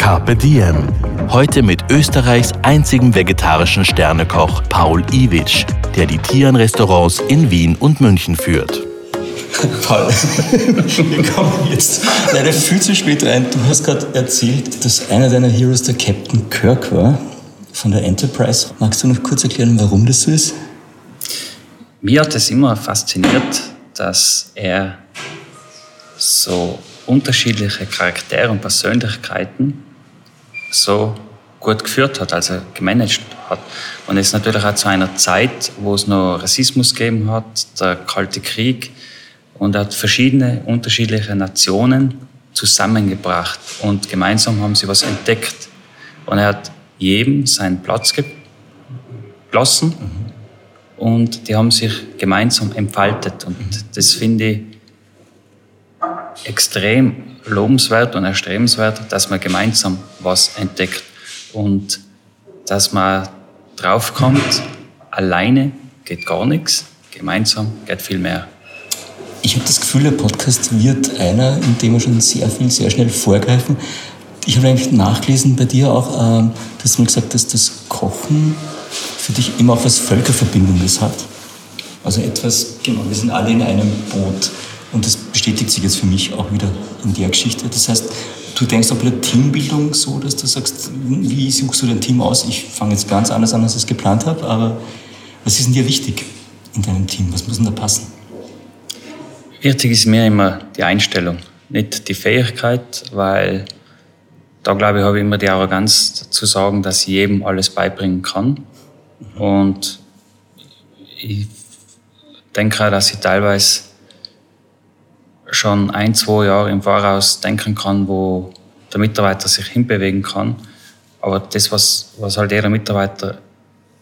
Carpe Diem. Heute mit Österreichs einzigem vegetarischen Sternekoch Paul Iwitsch, der die Tieren-Restaurants in Wien und München führt. Paul, wir kommen jetzt leider viel zu spät rein. Du hast gerade erzählt, dass einer deiner Heroes der Captain Kirk war von der Enterprise. Magst du noch kurz erklären, warum das so ist? Mir hat es immer fasziniert, dass er so unterschiedliche Charaktere und Persönlichkeiten so gut geführt hat, also gemanagt hat. Und es ist natürlich auch zu einer Zeit, wo es noch Rassismus gegeben hat, der Kalte Krieg, und er hat verschiedene unterschiedliche Nationen zusammengebracht und gemeinsam haben sie was entdeckt. Und er hat jedem seinen Platz gelassen und die haben sich gemeinsam entfaltet. Und das finde ich extrem lobenswert und erstrebenswert, dass man gemeinsam was entdeckt und dass man draufkommt, alleine geht gar nichts, gemeinsam geht viel mehr. Ich habe das Gefühl, der Podcast wird einer, in dem wir schon sehr viel, sehr schnell vorgreifen. Ich habe eigentlich nachgelesen bei dir auch, ähm, du hast gesagt, dass das Kochen für dich immer auch was Völkerverbindendes hat. Also etwas, genau, wir sind alle in einem Boot. Und das bestätigt sich jetzt für mich auch wieder in der Geschichte. Das heißt, du denkst auch bei der Teambildung so, dass du sagst, wie suchst du dein Team aus? Ich fange jetzt ganz anders an, als ich es geplant habe, aber was ist denn dir wichtig in deinem Team? Was muss denn da passen? Wichtig ist mir immer die Einstellung, nicht die Fähigkeit, weil da glaube ich, habe ich immer die Arroganz zu sagen, dass ich jedem alles beibringen kann. Und ich denke auch, dass ich teilweise schon ein, zwei Jahre im Voraus denken kann, wo der Mitarbeiter sich hinbewegen kann. Aber das, was, was halt jeder Mitarbeiter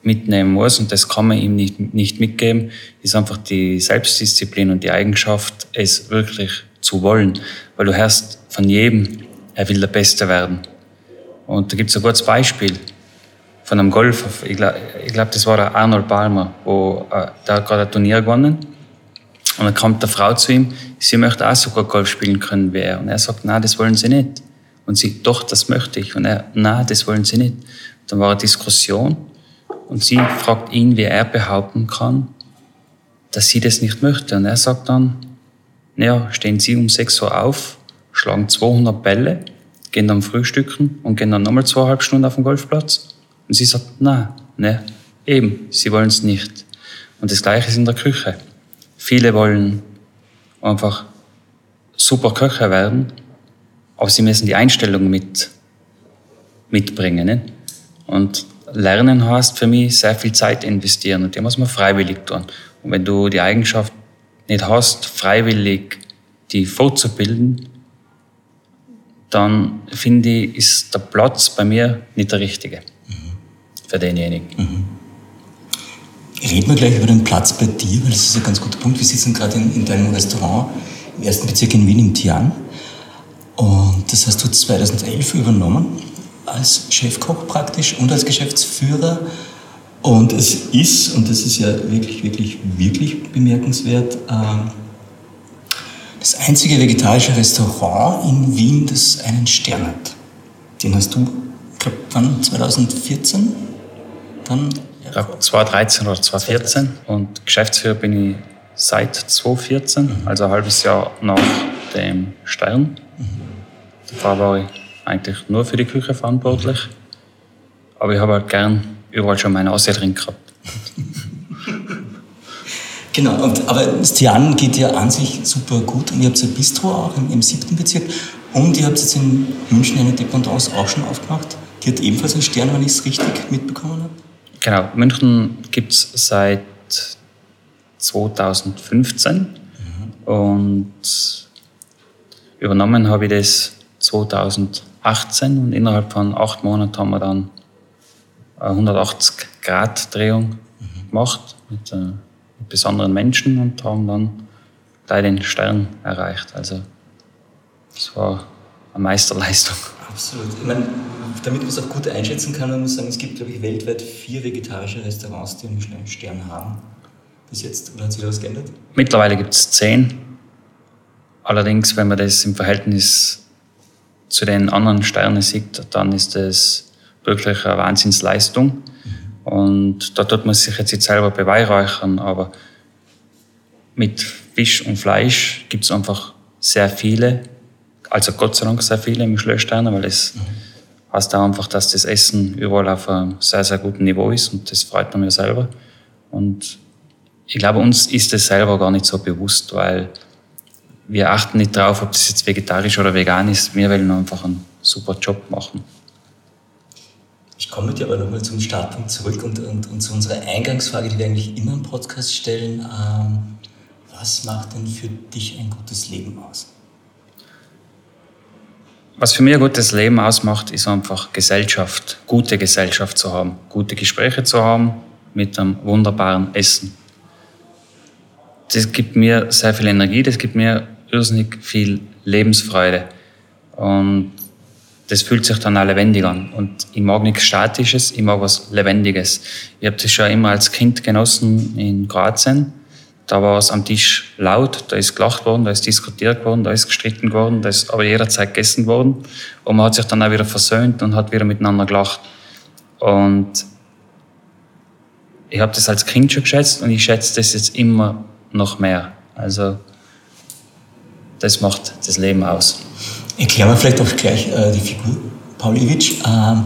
mitnehmen muss, und das kann man ihm nicht, nicht mitgeben, ist einfach die Selbstdisziplin und die Eigenschaft, es wirklich zu wollen. Weil du hörst von jedem, er will der Beste werden. Und da gibt es ein gutes Beispiel von einem Golfer. Ich glaube, glaub, das war der Arnold Palmer, wo, äh, der hat gerade ein Turnier gewonnen. Und dann kommt der Frau zu ihm, sie möchte auch so gut Golf spielen können wie er. Und er sagt, na, das wollen sie nicht. Und sie, doch, das möchte ich. Und er, na, das wollen sie nicht. Dann war eine Diskussion. Und sie fragt ihn, wie er behaupten kann, dass sie das nicht möchte. Und er sagt dann, naja, stehen Sie um 6 Uhr auf, schlagen 200 Bälle, gehen dann frühstücken und gehen dann nochmal zweieinhalb Stunden auf den Golfplatz. Und sie sagt, na, ne, eben, sie wollen es nicht. Und das Gleiche ist in der Küche. Viele wollen einfach super Köche werden, aber sie müssen die Einstellung mit, mitbringen. Ne? Und Lernen heißt für mich sehr viel Zeit investieren und die muss man freiwillig tun. Und wenn du die Eigenschaft nicht hast, freiwillig die fortzubilden, dann finde ich, ist der Platz bei mir nicht der richtige mhm. für denjenigen. Mhm. Reden wir gleich über den Platz bei dir, weil das ist ein ganz guter Punkt. Wir sitzen gerade in, in deinem Restaurant im ersten Bezirk in Wien im Tian. Und das hast du 2011 übernommen als Chefkoch praktisch und als Geschäftsführer. Und es ist, und das ist ja wirklich, wirklich, wirklich bemerkenswert, ähm, das einzige vegetarische Restaurant in Wien, das einen Stern hat. Den hast du, ich glaube, wann? 2014? Dann? Ich glaube 2013 oder 2014. Und Geschäftsführer bin ich seit 2014, mhm. also ein halbes Jahr nach dem Stern. Mhm. Davor war ich eigentlich nur für die Küche verantwortlich. Aber ich habe halt gern überall schon meine Nase drin gehabt. Genau, und, aber das Tian geht ja an sich super gut und ihr habt ein Bistro auch im, im siebten Bezirk und ihr habt jetzt in München eine Dependance auch schon aufgemacht. Die hat ebenfalls einen Stern, wenn ich es richtig mitbekommen habe. Genau, München gibt es seit 2015 mhm. und übernommen habe ich das 2018 und innerhalb von acht Monaten haben wir dann eine 180-Grad-Drehung gemacht mit, äh, mit besonderen Menschen und haben dann gleich den Stern erreicht. Also das war eine Meisterleistung. Absolut. Ich meine, damit man es auch gut einschätzen kann, man muss sagen, es gibt, glaube ich, weltweit vier vegetarische Restaurants, die einen Michelin-Stern haben. Bis jetzt, oder hat sich da was geändert? Mittlerweile gibt es zehn. Allerdings, wenn man das im Verhältnis zu den anderen Sternen sieht, dann ist das wirklich eine Wahnsinnsleistung. Und da tut man sich jetzt selber beweihräuchern, aber mit Fisch und Fleisch gibt es einfach sehr viele, also Gott sei Dank sehr viele Michelin-Sterne, weil das mhm. heißt auch einfach, dass das Essen überall auf einem sehr, sehr guten Niveau ist und das freut man mir selber. Und ich glaube, uns ist das selber gar nicht so bewusst, weil wir achten nicht darauf, ob das jetzt vegetarisch oder vegan ist. Wir wollen einfach einen super Job machen. Ich komme dir aber nochmal zum Startpunkt zurück und, und, und, zu unserer Eingangsfrage, die wir eigentlich immer im Podcast stellen. Ähm, was macht denn für dich ein gutes Leben aus? Was für mich ein gutes Leben ausmacht, ist einfach Gesellschaft, gute Gesellschaft zu haben, gute Gespräche zu haben mit einem wunderbaren Essen. Das gibt mir sehr viel Energie, das gibt mir irrsinnig viel Lebensfreude. Und das fühlt sich dann auch lebendig an. Und ich mag nichts Statisches, ich mag was Lebendiges. Ich habe das schon immer als Kind genossen in Kroatien. Da war es am Tisch laut, da ist gelacht worden, da ist diskutiert worden, da ist gestritten worden, da ist aber jederzeit gegessen worden. Und man hat sich dann auch wieder versöhnt und hat wieder miteinander gelacht. Und ich habe das als Kind schon geschätzt und ich schätze das jetzt immer noch mehr. Also das macht das Leben aus. Erklären wir vielleicht auch gleich äh, die Figur Pavlovic. Ähm,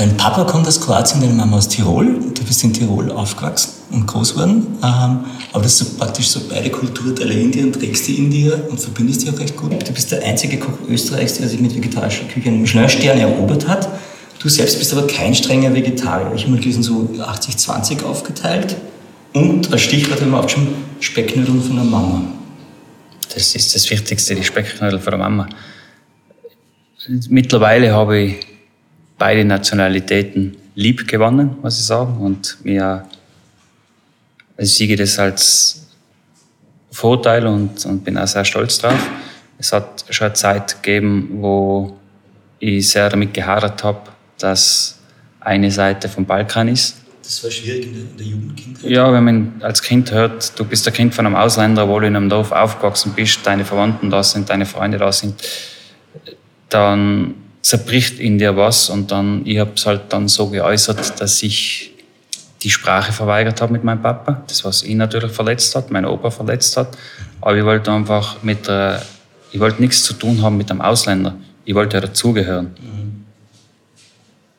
dein Papa kommt aus Kroatien, deine Mama aus Tirol. Du bist in Tirol aufgewachsen und groß geworden. Ähm, aber das ist praktisch so beide Kulturteile in dir und trägst die in dir und verbindest die auch recht gut. Du bist der einzige Koch Österreichs, der sich mit vegetarischer Küche einen Michelin-Stern erobert hat. Du selbst bist aber kein strenger Vegetarier. Ich habe mal gelesen, so 80-20 aufgeteilt. Und als Stichwort haben wir auch schon Specknudeln von der Mama. Das ist das Wichtigste, die Specknudeln von der Mama. Mittlerweile habe ich beide Nationalitäten lieb gewonnen, muss ich sagen. Und mir also sehe das als Vorteil und, und bin auch sehr stolz drauf. Es hat schon eine Zeit gegeben, wo ich sehr damit gehadert habe, dass eine Seite vom Balkan ist. Das war schwierig in der, in der Jugendkindheit? Ja, wenn man als Kind hört, du bist der Kind von einem Ausländer, wo du in einem Dorf aufgewachsen bist, deine Verwandten da sind, deine Freunde da sind, dann zerbricht in dir was und dann, ich habe es halt dann so geäußert, dass ich die Sprache verweigert habe mit meinem Papa, das was ihn natürlich verletzt hat, mein Opa verletzt hat, aber ich wollte einfach mit der, ich wollte nichts zu tun haben mit einem Ausländer, ich wollte ja dazugehören. Mhm.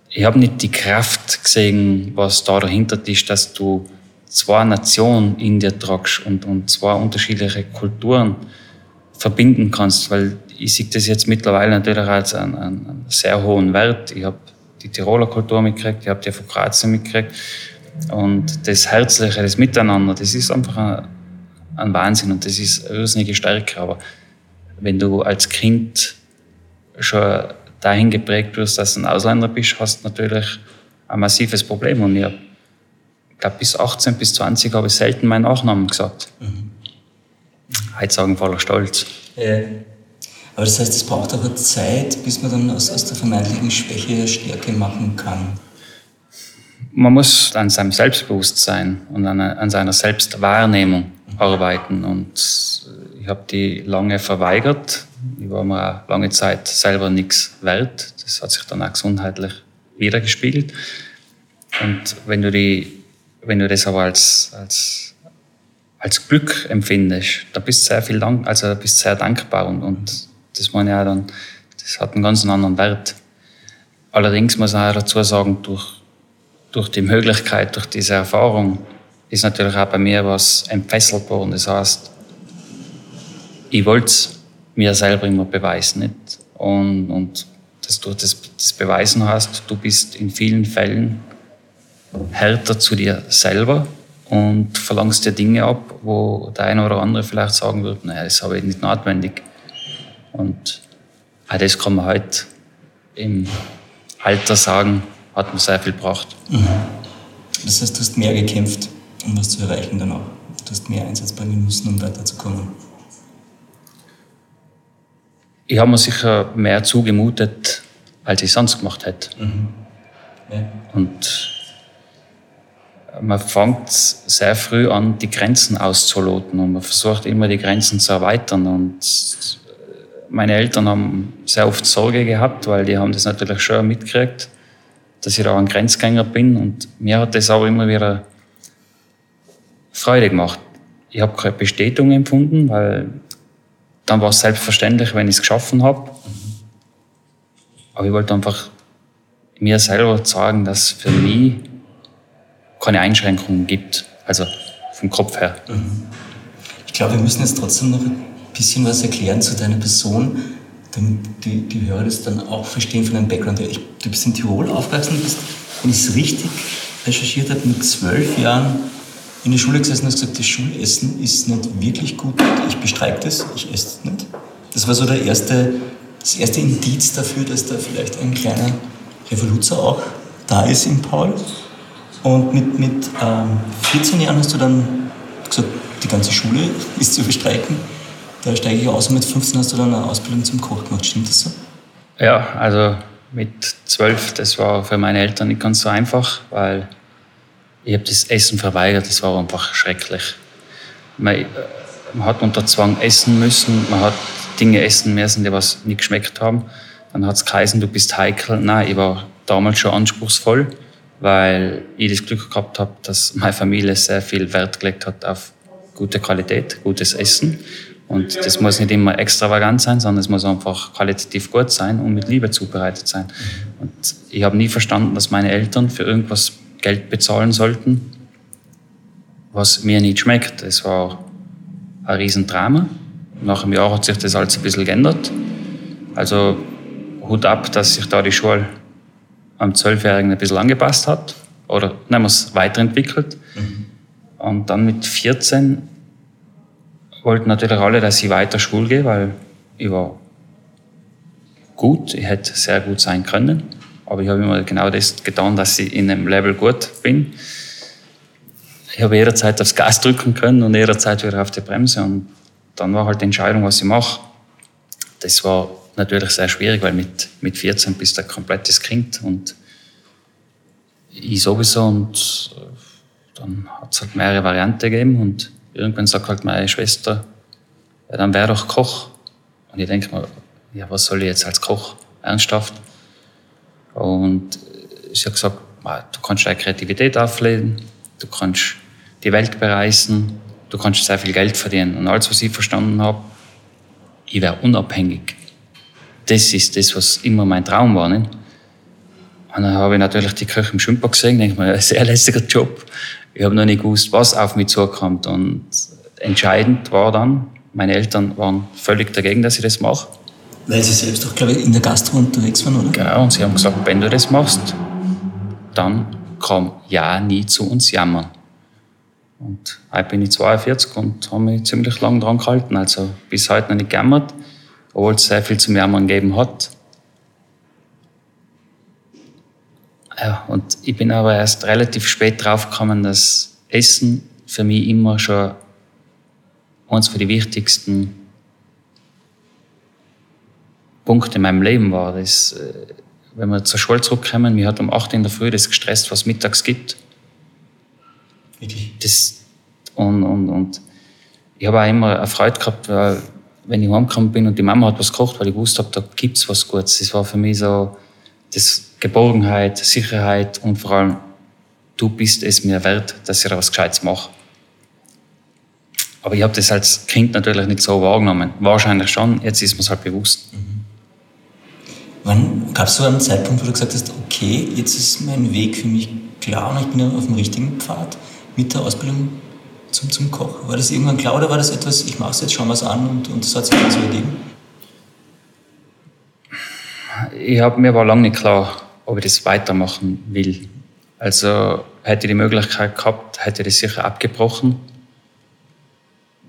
Ich habe nicht die Kraft gesehen, was da dahinter ist, dass du zwei Nationen in dir tragst und, und zwei unterschiedliche Kulturen verbinden kannst, weil ich sehe das jetzt mittlerweile natürlich als einen, einen sehr hohen Wert. Ich habe die Tiroler Kultur mitgekriegt, ich habe die von Kroatien mitgekriegt. Und das Herzliche, das Miteinander, das ist einfach ein, ein Wahnsinn und das ist irrsinnige Stärke. Aber wenn du als Kind schon dahin geprägt wirst, dass du ein Ausländer bist, hast du natürlich ein massives Problem. Und ich glaube, bis 18, bis 20 habe ich selten meinen Nachnamen gesagt. Mhm. Heute sagen voller Stolz. Ja. Aber das heißt, es braucht aber Zeit, bis man dann aus, aus der vermeintlichen Schwäche Stärke machen kann. Man muss an seinem Selbstbewusstsein und an, an seiner Selbstwahrnehmung arbeiten. Und ich habe die lange verweigert. Ich war mir auch lange Zeit selber nichts wert. Das hat sich dann auch gesundheitlich wiedergespiegelt. Und wenn du, die, wenn du das aber als, als, als Glück empfindest, da bist du sehr viel dank, also bist sehr dankbar und, und das meine ich dann, das hat einen ganz anderen Wert. Allerdings muss man auch dazu sagen, durch, durch die Möglichkeit, durch diese Erfahrung ist natürlich auch bei mir was entfesselt worden. Das heißt, ich wollte es mir selber immer beweisen. Nicht? Und, und dass du das, das beweisen hast, du bist in vielen Fällen härter zu dir selber und verlangst dir Dinge ab, wo der eine oder andere vielleicht sagen würde, naja, das habe ich nicht notwendig. Und auch das kann man heute im Alter sagen, hat mir sehr viel gebracht. Mhm. Das heißt, du hast mehr gekämpft, um was zu erreichen dann auch. Du hast mehr Einsatz bringen müssen, um weiterzukommen. Ich habe mir sicher mehr zugemutet, als ich sonst gemacht hätte. Mhm. Ja. Und man fängt sehr früh an, die Grenzen auszuloten und man versucht immer, die Grenzen zu erweitern. Und meine Eltern haben sehr oft Sorge gehabt, weil die haben das natürlich schon mitgekriegt, dass ich da ein Grenzgänger bin. Und mir hat das auch immer wieder Freude gemacht. Ich habe keine Bestätigung empfunden, weil dann war es selbstverständlich, wenn ich es geschaffen habe. Aber ich wollte einfach mir selber sagen, dass für mich keine Einschränkungen gibt. Also vom Kopf her. Ich glaube, wir müssen jetzt trotzdem noch ein bisschen was erklären zu deiner Person, damit die, die Hörer das dann auch verstehen von deinem Background. Ich, du bist in Tirol aufgewachsen, bist, wenn ich es richtig recherchiert habe, mit zwölf Jahren in der Schule gesessen und hast gesagt, das Schulessen ist nicht wirklich gut, ich bestreite das, ich esse es nicht. Das war so der erste, das erste Indiz dafür, dass da vielleicht ein kleiner Revoluzer auch da ist in Paul. Und mit, mit ähm, 14 Jahren hast du dann gesagt, die ganze Schule ist zu bestreiken. Da steige ich aus und mit 15 hast du dann eine Ausbildung zum Koch gemacht. Stimmt das so? Ja, also mit 12, das war für meine Eltern nicht ganz so einfach, weil ich habe das Essen verweigert, das war einfach schrecklich. Man, man, hat unter Zwang essen müssen, man hat Dinge essen müssen, die was nicht geschmeckt haben. Dann hat es geheißen, du bist heikel. Nein, ich war damals schon anspruchsvoll, weil ich das Glück gehabt habe, dass meine Familie sehr viel Wert gelegt hat auf gute Qualität, gutes Essen. Und das muss nicht immer extravagant sein, sondern es muss einfach qualitativ gut sein und mit Liebe zubereitet sein. Und ich habe nie verstanden, dass meine Eltern für irgendwas Geld bezahlen sollten, was mir nicht schmeckt. Es war ein Riesendrama. Nach einem Jahr hat sich das alles ein bisschen geändert. Also Hut ab, dass sich da die Schule am Zwölfjährigen ein bisschen angepasst hat oder nehmen wir es weiterentwickelt. Mhm. Und dann mit 14 wollten natürlich alle, dass ich weiter Schule gehe, weil ich war gut, ich hätte sehr gut sein können, aber ich habe immer genau das getan, dass ich in einem Level gut bin. Ich habe jederzeit aufs Gas drücken können und jederzeit wieder auf die Bremse und dann war halt die Entscheidung, was ich mache. Das war natürlich sehr schwierig, weil mit, mit 14 bist du ein komplettes Kind und ich sowieso und dann hat es halt mehrere Varianten gegeben und irgendwann sagt halt meine Schwester, ja, dann wäre doch Koch. Und ich denke mir, ja, was soll ich jetzt als Koch? Ernsthaft? Und ich habe gesagt, du kannst deine Kreativität aufleben, du kannst die Welt bereisen, du kannst sehr viel Geld verdienen. Und alles, was ich verstanden habe, ich wäre unabhängig. Das ist das, was immer mein Traum war. Nicht? Und dann habe ich natürlich die Köche im Schwimmbad gesehen, denke mir, ein sehr lässiger Job. Ich habe noch nicht gewusst, was auf mich zukommt. Und entscheidend war dann, meine Eltern waren völlig dagegen, dass ich das mache. Weil sie selbst auch, glaube ich, in der Gastro unterwegs waren, oder? Genau, und sie haben gesagt, wenn du das machst, dann komm ja nie zu uns jammern. Und heute bin ich 42 und habe mich ziemlich lange dran gehalten. Also bis heute noch nicht gejammert, obwohl es sehr viel zum Jammern gegeben hat. Ja, und ich bin aber erst relativ spät drauf gekommen, dass Essen für mich immer schon eines von den wichtigsten Punkte in meinem Leben war. Das, äh, wenn wir zur Schule zurückkommen, mir hat um 8 Uhr in der Früh das gestresst, was mittags gibt. Das, und, und, und ich habe auch immer eine Freude gehabt, weil, wenn ich heimgekommen bin und die Mama hat was gekocht, weil ich wusste habe, da gibt's was Gutes. Das war für mich so das Geborgenheit, Sicherheit und vor allem, du bist es mir wert, dass ich da was Gescheites mache. Aber ich habe das als Kind natürlich nicht so wahrgenommen. Wahrscheinlich schon, jetzt ist mir es halt bewusst. Mhm. Wann gab es so einen Zeitpunkt, wo du gesagt hast, okay, jetzt ist mein Weg für mich klar und ich bin auf dem richtigen Pfad mit der Ausbildung zum, zum Koch? War das irgendwann klar oder war das etwas, ich mache es jetzt, schauen wir es an und, und das hat sich dann so ergeben? Ich hab, mir war lange nicht klar, ob ich das weitermachen will. Also hätte ich die Möglichkeit gehabt, hätte ich das sicher abgebrochen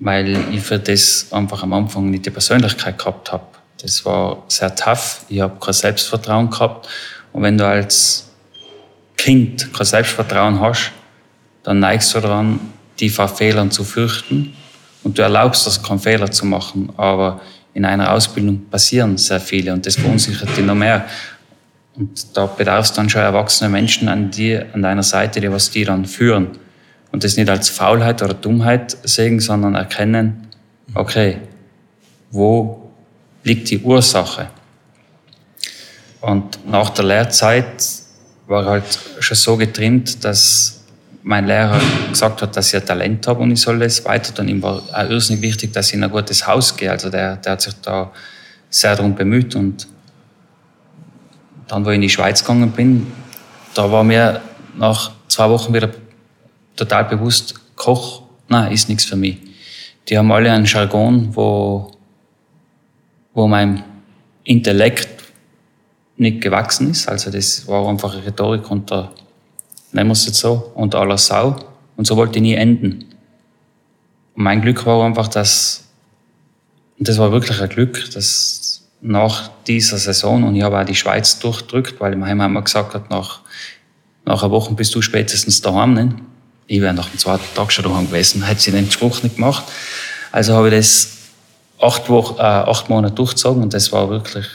weil ich für das einfach am Anfang nicht die Persönlichkeit gehabt habe. Das war sehr tough. Ich habe kein Selbstvertrauen gehabt. Und wenn du als Kind kein Selbstvertrauen hast, dann neigst du daran, die vor Fehlern zu fürchten und du erlaubst das, keinen Fehler zu machen. Aber in einer Ausbildung passieren sehr viele und das verunsichert dich noch mehr. Und da bedarf es dann schon erwachsene Menschen an dir, an deiner Seite, die was die dann führen. Und das nicht als Faulheit oder Dummheit sehen, sondern erkennen, okay, wo liegt die Ursache? Und nach der Lehrzeit war halt schon so getrimmt, dass mein Lehrer gesagt hat, dass ich ein Talent habe und ich soll das weiter tun. Ihm war auch irrsinnig wichtig, dass ich in ein gutes Haus gehe. Also der, der hat sich da sehr darum bemüht. Und dann, wo ich in die Schweiz gegangen bin, da war mir nach zwei Wochen wieder total bewusst, Koch, nein, ist nichts für mich. Die haben alle einen Jargon, wo, wo mein Intellekt nicht gewachsen ist. Also das war einfach eine Rhetorik unter, nennen wir es jetzt so, unter aller Sau. Und so wollte ich nie enden. Und mein Glück war einfach, dass, und das war wirklich ein Glück, dass nach dieser Saison, und ich habe auch die Schweiz durchdrückt, weil im Heim haben wir gesagt hat, nach, nach einer Woche bist du spätestens daheim. Ne? Ich wäre nach dem zweiten Tag schon daheim gewesen, hätte sie den Spruch nicht gemacht. Also habe ich das acht, Wochen, äh, acht Monate durchgezogen und das war wirklich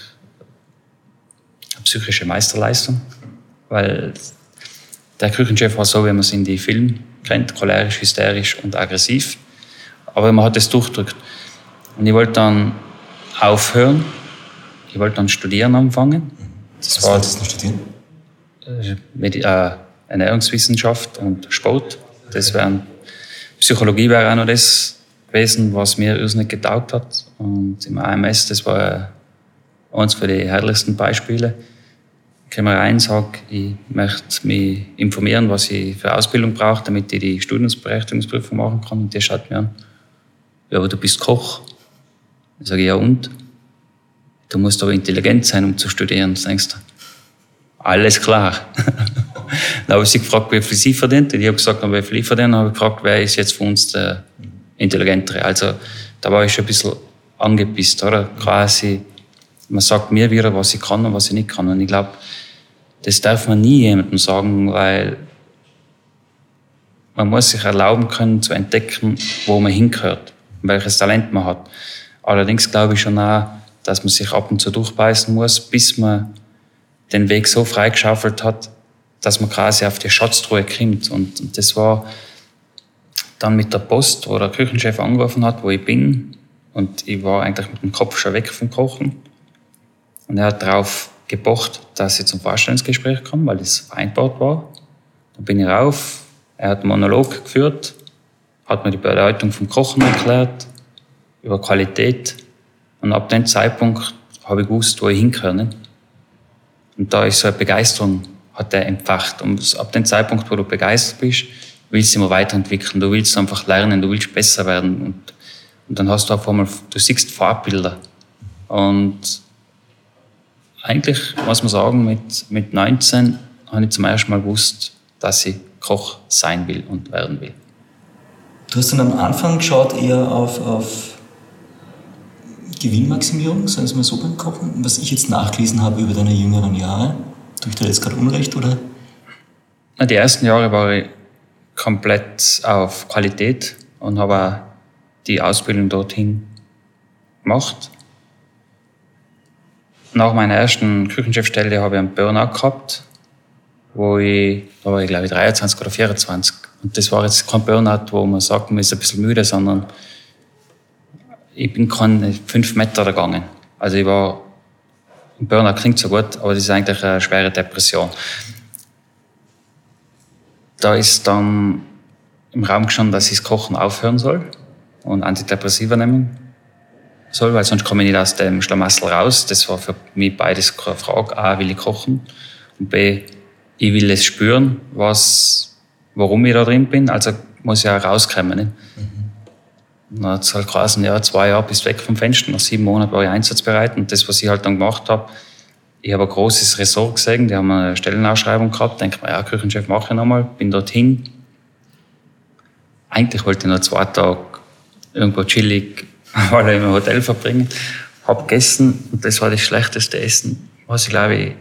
psychische Meisterleistung, weil der Küchenchef war so, wie man es in die Filmen kennt, cholerisch, hysterisch und aggressiv. Aber man hat es durchdrückt. Und ich wollte dann aufhören. Ich wollte dann studieren anfangen. Das Was war, wolltest du studieren? Äh, mit, äh, Ernährungswissenschaft und Sport. Das wären, Psychologie wäre auch noch das gewesen, was mir irrsinnig getaugt hat. Und im AMS, das war eines von den herrlichsten Beispiele komme rein, sage, ich möchte mich informieren, was ich für Ausbildung brauche, damit ich die Studienberechtigungsprüfung machen kann. Und der schaut mir an, ja, aber du bist Koch. Ich sage, ja und? Du musst aber intelligent sein, um zu studieren. Dann denkst du, alles klar. dann habe ich sie gefragt, wie viel sie verdient. Und ich habe gesagt, wie viel ich verdiene. Dann habe ich gefragt, wer ist jetzt für uns der Intelligentere. Also da war ich schon ein bisschen angepisst, oder? Quasi, man sagt mir wieder, was ich kann und was ich nicht kann. Und ich glaube, das darf man nie jemandem sagen, weil man muss sich erlauben können zu entdecken, wo man hingehört, welches Talent man hat. Allerdings glaube ich schon auch, dass man sich ab und zu durchbeißen muss, bis man den Weg so freigeschaufelt hat, dass man quasi auf die Schatztruhe kommt. Und das war dann mit der Post, wo der Küchenchef angerufen hat, wo ich bin. Und ich war eigentlich mit dem Kopf schon weg vom Kochen. Und er hat darauf gepocht, dass ich zum Vorstellungsgespräch komme, weil das vereinbart war. Dann bin ich rauf, er hat einen Monolog geführt, hat mir die Bedeutung vom Kochen erklärt, über Qualität. Und ab dem Zeitpunkt habe ich gewusst, wo ich hingehöre. Und da ist so eine Begeisterung, hat er entfacht. Und ab dem Zeitpunkt, wo du begeistert bist, willst du immer weiterentwickeln. Du willst einfach lernen, du willst besser werden. Und, und dann hast du auf einmal, du siehst Farbbilder. Und eigentlich muss man sagen, mit, mit 19 habe ich zum ersten Mal gewusst, dass ich Koch sein will und werden will. Du hast dann am Anfang geschaut eher auf, auf Gewinnmaximierung, sagen wir mal so beim Kochen, was ich jetzt nachgelesen habe über deine jüngeren Jahre. Tue ich da jetzt gerade Unrecht, oder? Die ersten Jahre war ich komplett auf Qualität und habe auch die Ausbildung dorthin gemacht nach meiner ersten Küchenchefstelle habe ich einen Burnout gehabt, wo ich, da war ich glaube ich 23 oder 24. Und das war jetzt kein Burnout, wo man sagt, man ist ein bisschen müde, sondern ich bin keine fünf Meter gegangen. Also ich war, ein Burnout klingt so gut, aber das ist eigentlich eine schwere Depression. Da ist dann im Raum gestanden, dass ich das Kochen aufhören soll und Antidepressiva nehmen soll, weil sonst komme ich nicht aus dem Schlamassel raus. Das war für mich beides eine Frage. A, will ich kochen? Und B, ich will es spüren, was, warum ich da drin bin. Also muss ich auch rauskommen. Nicht? Mhm. Dann hat es halt geheißen, ja, zwei Jahre bist weg vom Fenster. Nach sieben Monaten war ich einsatzbereit. Und das, was ich halt dann gemacht habe, ich habe ein großes Ressort gesehen, die haben eine Stellenausschreibung gehabt. Denke mir, ja, Küchenchef mache ich nochmal. Bin dorthin. Eigentlich wollte ich noch zwei Tage irgendwo chillig ich im Hotel verbringen. Hab gegessen und das war das schlechteste Essen, was ich glaube ich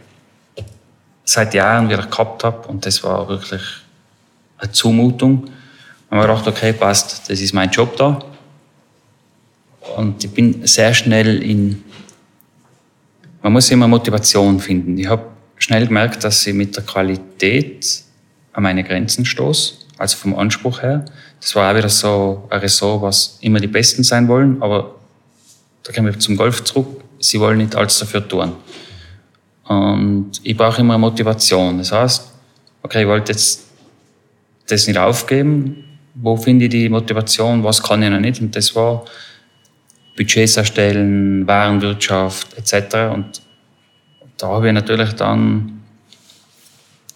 seit Jahren wieder gehabt habe und das war wirklich eine Zumutung. Und ich gedacht, okay, passt, das ist mein Job da. Und ich bin sehr schnell in, man muss immer Motivation finden. Ich habe schnell gemerkt, dass ich mit der Qualität an meine Grenzen stoße, also vom Anspruch her. Das war auch wieder so ein Ressort, was immer die Besten sein wollen, aber da kommen wir zum Golf zurück, sie wollen nicht alles dafür tun. Und ich brauche immer Motivation. Das heißt, okay, ich wollte jetzt das nicht aufgeben. Wo finde ich die Motivation? Was kann ich noch nicht? Und das war Budgets erstellen, Warenwirtschaft etc. Und da habe ich natürlich dann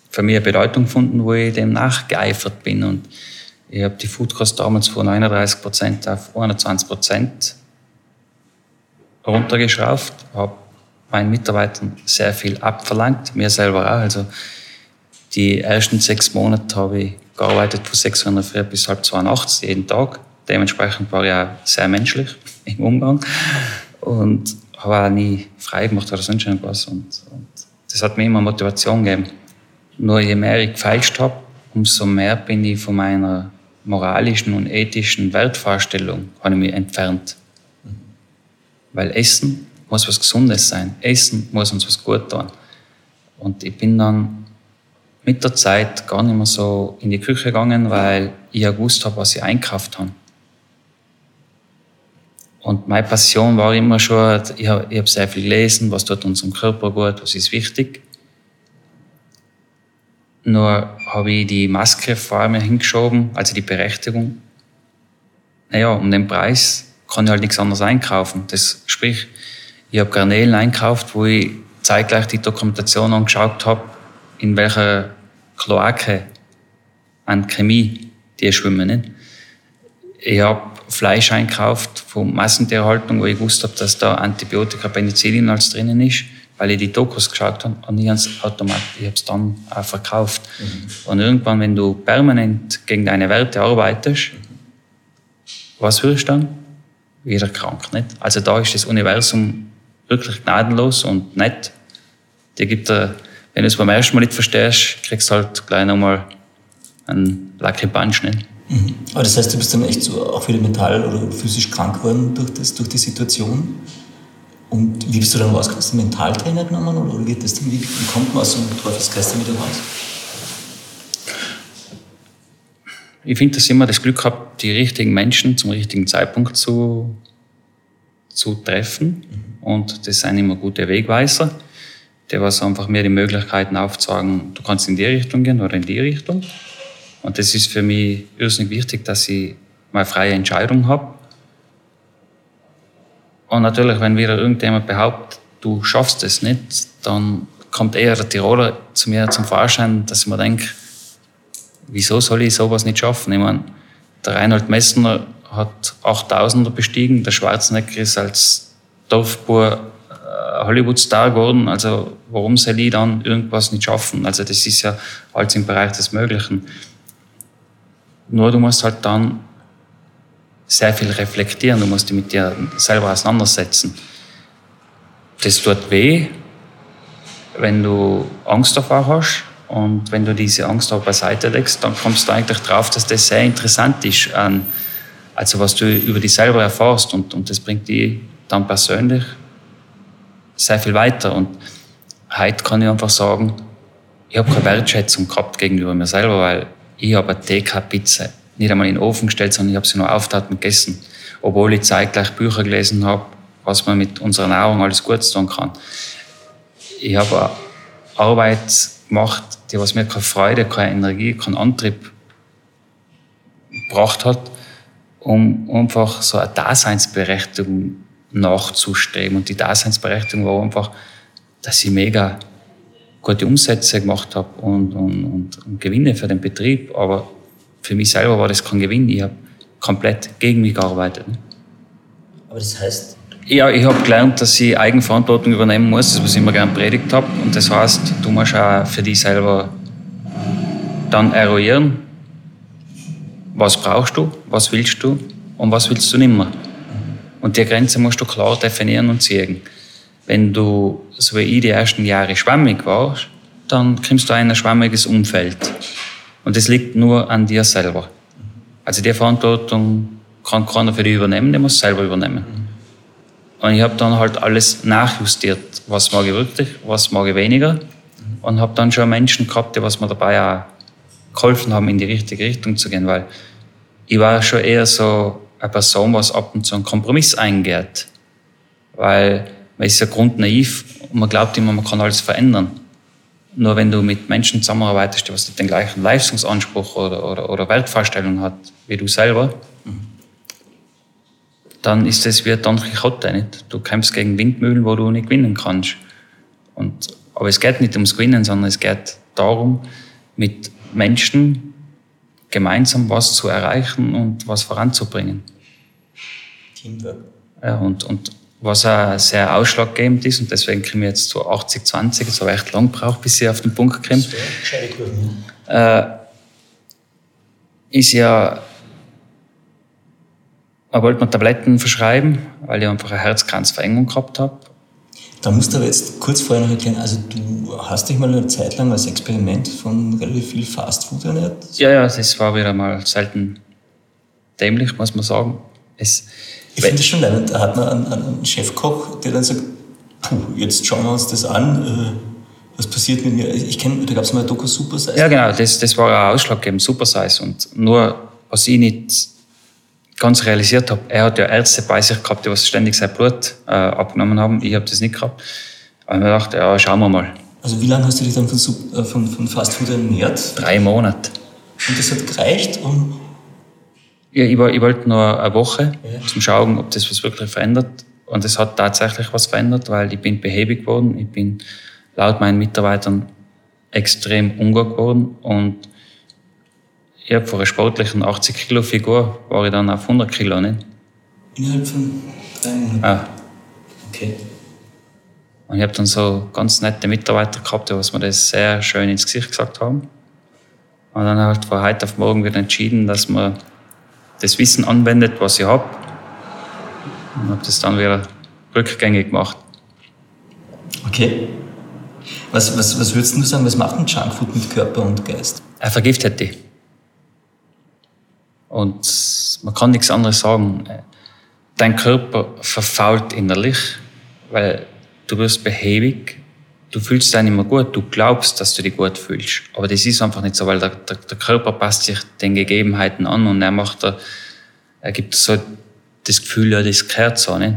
für mich eine Bedeutung gefunden, wo ich dem nachgeeifert bin. Und ich habe die Foodcost damals von 39 Prozent auf 21 Prozent runtergeschraubt, habe meinen Mitarbeitern sehr viel abverlangt, mir selber auch. Also die ersten sechs Monate habe ich gearbeitet von 604 bis halb zwei nachts, jeden Tag. Dementsprechend war ich auch sehr menschlich im Umgang und habe auch nie frei gemacht oder sonst irgendwas. Und, und das hat mir immer Motivation gegeben. Nur je mehr ich gefeilscht habe, umso mehr bin ich von meiner moralischen und ethischen Wertvorstellung habe ich mich entfernt. Weil Essen muss was Gesundes sein. Essen muss uns was gut tun. Und ich bin dann mit der Zeit gar nicht mehr so in die Küche gegangen, weil ich ja gewusst habe, was ich einkauft habe. Und meine Passion war immer schon, ich habe, habe sehr viel gelesen, was tut unserem Körper gut, was ist wichtig. Nur habe ich die Maske vor mir hingeschoben, also die Berechtigung. Naja, um den Preis kann ich halt nichts anderes einkaufen. Das sprich, ich habe Garnelen einkauft, wo ich zeitgleich die Dokumentation angeschaut habe, in welcher Kloake an Chemie die schwimmen. Nicht? Ich habe Fleisch einkauft von Massentierhaltung, wo ich gewusst habe, dass da Antibiotika, Penicillin als drinnen ist, weil ich die Dokus geschaut habe und ich habe es automatisch, ich habe es dann auch verkauft. Mhm. Und irgendwann, wenn du permanent gegen deine Werte arbeitest, was wirst du dann? Wieder krank, nicht? Also da ist das Universum wirklich gnadenlos und nett. Die gibt dir, wenn du es beim ersten Mal nicht verstehst, kriegst du halt gleich nochmal einen Lucky Punch. Nicht? Mhm. Aber das heißt, du bist dann echt so auch wieder mental oder physisch krank geworden durch, das, durch die Situation? Und wie bist du dann rausgekommen? Hast du einen Mentaltrainer genommen oder wie das? Wie, wie kommt man aus so einem Teufelskreis wieder raus? Ich finde, dass ich immer das Glück habe, die richtigen Menschen zum richtigen Zeitpunkt zu, zu treffen. Mhm. Und das sind immer gute Wegweiser, die was einfach mir die Möglichkeiten aufzeigen, du kannst in die Richtung gehen oder in die Richtung. Und das ist für mich irrsinnig wichtig, dass ich meine freie Entscheidung habe. Und natürlich, wenn wieder irgendjemand behauptet, du schaffst es nicht, dann kommt eher der Tiroler zu mir zum Vorschein, dass ich mir denke, wieso soll ich sowas nicht schaffen? Ich meine, der Reinhold Messner hat 8000er bestiegen, der Schwarzenegger ist als Dorfbauer äh, Hollywood-Star geworden. Also warum soll ich dann irgendwas nicht schaffen? Also das ist ja alles im Bereich des Möglichen. Nur du musst halt dann sehr viel reflektieren, du musst dich mit dir selber auseinandersetzen. Das tut weh, wenn du Angst davor hast und wenn du diese Angst auch beiseite legst, dann kommst du eigentlich drauf, dass das sehr interessant ist, also was du über dich selber erfährst und, und das bringt dich dann persönlich sehr viel weiter. Und heute kann ich einfach sagen, ich habe keine Wertschätzung gehabt gegenüber mir selber, weil ich habe eine TK-Pizza nicht einmal in den Ofen gestellt, sondern ich habe sie nur auftaten und gegessen. Obwohl ich zeitgleich Bücher gelesen habe, was man mit unserer Nahrung alles gut tun kann. Ich habe Arbeit gemacht, die was mir keine Freude, keine Energie, keinen Antrieb gebracht hat, um einfach so eine Daseinsberechtigung nachzustreben. Und die Daseinsberechtigung war einfach, dass ich mega gute Umsätze gemacht habe und, und, und, und Gewinne für den Betrieb. Aber für mich selber war das kein Gewinn. Ich habe komplett gegen mich gearbeitet. Aber das heißt? Ja, ich habe gelernt, dass ich Eigenverantwortung übernehmen muss, das was ich immer gerne predigt habe. Und das heißt, du musst auch für dich selber dann eruieren, was brauchst du, was willst du und was willst du nicht mehr. Und die Grenze musst du klar definieren und ziehen. Wenn du, so wie ich, die ersten Jahre schwammig warst, dann kommst du in ein schwammiges Umfeld. Und das liegt nur an dir selber. Also die Verantwortung kann keiner für dich übernehmen, der muss selber übernehmen. Und ich habe dann halt alles nachjustiert. Was mag ich wirklich, was mag ich weniger. Und habe dann schon Menschen gehabt, die was mir dabei auch geholfen haben, in die richtige Richtung zu gehen. Weil ich war schon eher so eine Person, was ab und zu einen Kompromiss eingeht. Weil man ist ja grundnaiv und man glaubt immer, man kann alles verändern. Nur wenn du mit Menschen zusammenarbeitest, die was den gleichen Leistungsanspruch oder, oder, oder Wertvorstellung hat wie du selber, dann ist das wie Don Quixote, nicht? Du kämpfst gegen Windmühlen, wo du nicht gewinnen kannst. Und, aber es geht nicht ums Gewinnen, sondern es geht darum, mit Menschen gemeinsam was zu erreichen und was voranzubringen. Teamwork. Ja, und, und was auch sehr ausschlaggebend ist, und deswegen kriegen wir jetzt zu 80-20, jetzt habe ich echt lang gebraucht, bis ich auf den Punkt komme, äh, ist ja, man wollte mir Tabletten verschreiben, weil ich einfach eine Herzkranzverengung gehabt habe. Da musst du aber jetzt kurz vorher noch erklären, also du hast dich mal eine Zeit lang als Experiment von relativ viel Fastfood ernährt? Ja, ja, das war wieder mal selten dämlich, muss man sagen. Es, ich finde das schon leid. Da hat man einen, einen, Chefkoch, der dann sagt, puh, jetzt schauen wir uns das an, äh, was passiert mit mir. Ich kenne, da gab es mal eine Doku Super Size. Ja, genau, das, das war ein ausschlaggebend, Super Size. Und nur, was ich nicht ganz realisiert habe, er hat ja Ärzte bei sich gehabt, die was ständig sein Blut äh, abgenommen haben. Ich habe das nicht gehabt. Aber ich mir gedacht, ja, schauen wir mal. Also wie lange hast du dich dann von, äh, von, von Fastfood ernährt? Drei Monate. Und das hat gereicht, um... Ja, ich, ich wollte nur eine Woche ja. zum Schauen, ob das was wirklich verändert. Und es hat tatsächlich was verändert, weil ich bin behäbig geworden. Ich bin laut meinen Mitarbeitern extrem ungar geworden und ich habe vor einer sportlichen 80 Kilo Figur war ich dann auf 100 Kilo, nicht? Innerhalb von drei Monaten? Ja. Okay. Und ich habe dann so ganz nette Mitarbeiter gehabt, die was mir das sehr schön ins Gesicht gesagt haben. Und dann halt von heute auf morgen wieder entschieden, dass man das Wissen anwendet, was ich habe. Und habe das dann wieder rückgängig gemacht. Okay. Was, was, was würdest du sagen, was macht ein Junkfood mit Körper und Geist? Er vergiftet dich. Und man kann nichts anderes sagen. Dein Körper verfault innerlich, weil du wirst behäbig, du fühlst dich mehr gut, du glaubst, dass du dich gut fühlst. Aber das ist einfach nicht so, weil der, der, der Körper passt sich den Gegebenheiten an und er macht da, er gibt so das Gefühl, ja, das gehört so, nicht?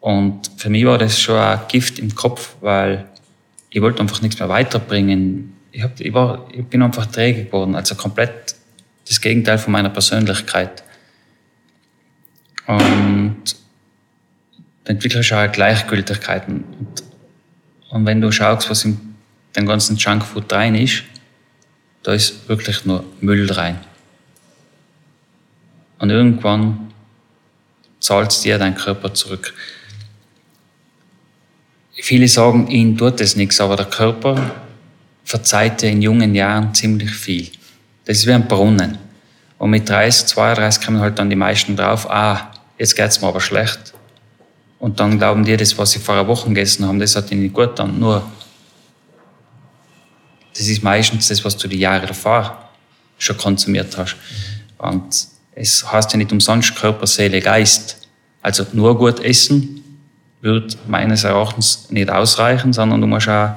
Und für mich war das schon ein Gift im Kopf, weil ich wollte einfach nichts mehr weiterbringen. Ich, hab, ich, war, ich bin einfach träge geworden, also komplett das Gegenteil von meiner Persönlichkeit. Und du entwickelst auch Gleichgültigkeiten. Und, und wenn du schaust, was in dem ganzen Junkfood rein ist, da ist wirklich nur Müll rein. Und irgendwann zahlt dir dein Körper zurück. Viele sagen, ihnen tut das nichts, aber der Körper verzeiht dir in jungen Jahren ziemlich viel. Das ist wie ein Brunnen. Und mit 30, 32 kommen halt dann die meisten drauf, ah, jetzt geht's mir aber schlecht. Und dann glauben die, das, was sie vor einer Woche gegessen haben, das hat ihnen nicht gut dann. Nur, das ist meistens das, was du die Jahre davor schon konsumiert hast. Und es heißt ja nicht umsonst Körper, Seele, Geist. Also nur gut essen wird meines Erachtens nicht ausreichen, sondern du musst auch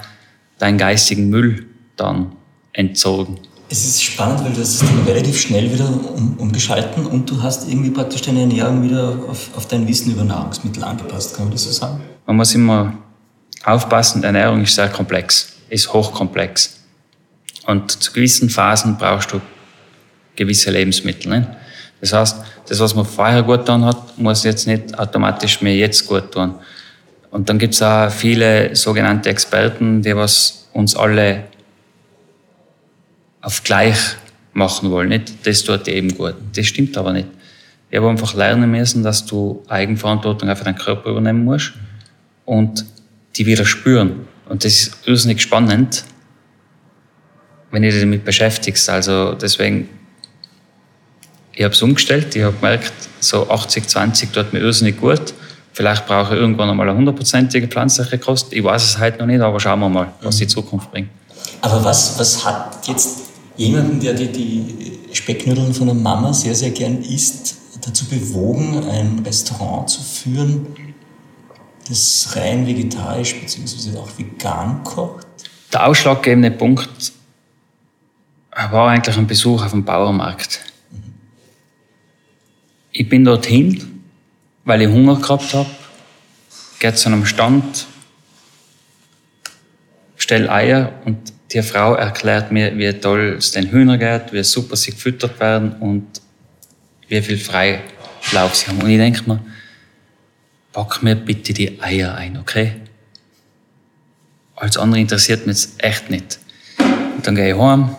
deinen geistigen Müll dann entsorgen. Es ist spannend, weil du hast dann relativ schnell wieder um, umgeschalten und du hast irgendwie praktisch deine Ernährung wieder auf, auf dein Wissen über Nahrungsmittel angepasst, kann man das so sagen? Man muss immer aufpassen, Ernährung ist sehr komplex, ist hochkomplex. Und zu gewissen Phasen brauchst du gewisse Lebensmittel. Ne? Das heißt, das, was man vorher gut getan hat, muss jetzt nicht automatisch mir jetzt gut tun. Und dann gibt es auch viele sogenannte Experten, die was uns alle auf gleich machen wollen. Nicht, das tut dir eben gut. Das stimmt aber nicht. Ich habe einfach lernen müssen, dass du Eigenverantwortung für deinen Körper übernehmen musst und die wieder spüren. Und das ist irrsinnig spannend, wenn du dich damit beschäftigst. Also deswegen, ich habe es umgestellt. Ich habe gemerkt, so 80, 20 tut mir irrsinnig gut. Vielleicht brauche ich irgendwann einmal eine hundertprozentige pflanzliche Kost. Ich weiß es halt noch nicht, aber schauen wir mal, was die Zukunft bringt. Aber was, was hat jetzt jemanden, der die, die Specknudeln von der Mama sehr, sehr gern isst, dazu bewogen, ein Restaurant zu führen, das rein vegetarisch bzw. auch vegan kocht? Der ausschlaggebende Punkt war eigentlich ein Besuch auf dem Bauernmarkt. Ich bin dorthin, weil ich Hunger gehabt habe, gehe zu einem Stand, stelle Eier und die Frau erklärt mir, wie toll es den Hühnern geht, wie super sie gefüttert werden und wie viel Freilauf sie haben. Und ich denke mir, pack mir bitte die Eier ein, okay? Als andere interessiert mich jetzt echt nicht. Und dann gehe ich heim,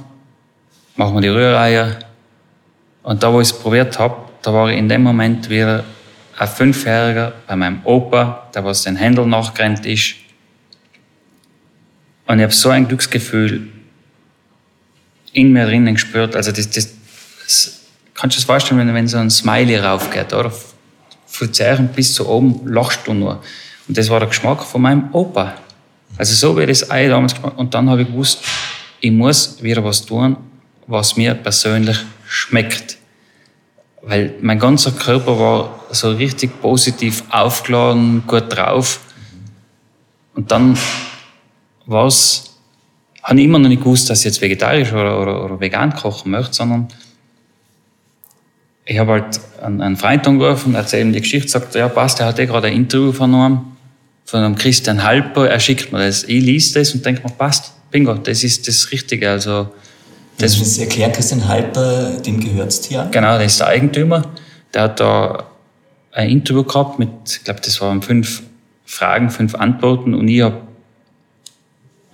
machen wir die Rühreier. Und da, wo ich es probiert habe, da war ich in dem Moment wieder ein Fünfjähriger bei meinem Opa, der was den Händel nachgerannt ist. Und ich habe so ein Glücksgefühl in mir drinnen gespürt. Also das, das, das kannst du dir vorstellen, wenn, wenn so ein Smiley raufgeht, oder? Von Zeichen bis zu oben lachst du nur. Und das war der Geschmack von meinem Opa. Also so wie das Ei damals gemacht. Und dann habe ich gewusst, ich muss wieder was tun, was mir persönlich schmeckt. Weil mein ganzer Körper war so richtig positiv aufgeladen, gut drauf. Und dann war es, habe ich immer noch nicht gewusst, dass ich jetzt vegetarisch oder, oder, oder vegan kochen möchte, sondern ich habe halt einen, einen Freund angerufen, erzählt ihm die Geschichte, sagt, ja passt, er hat eh gerade ein Interview vernommen von einem Christian Halper, er schickt mir das. Ich lese das und denke mir, passt, bingo, das ist das Richtige. Also, das, das erklären, Christian Halper, dem gehört's hier Genau, der ist der Eigentümer. Der hat da ein Interview gehabt mit, ich glaube, das waren fünf Fragen, fünf Antworten und ich habe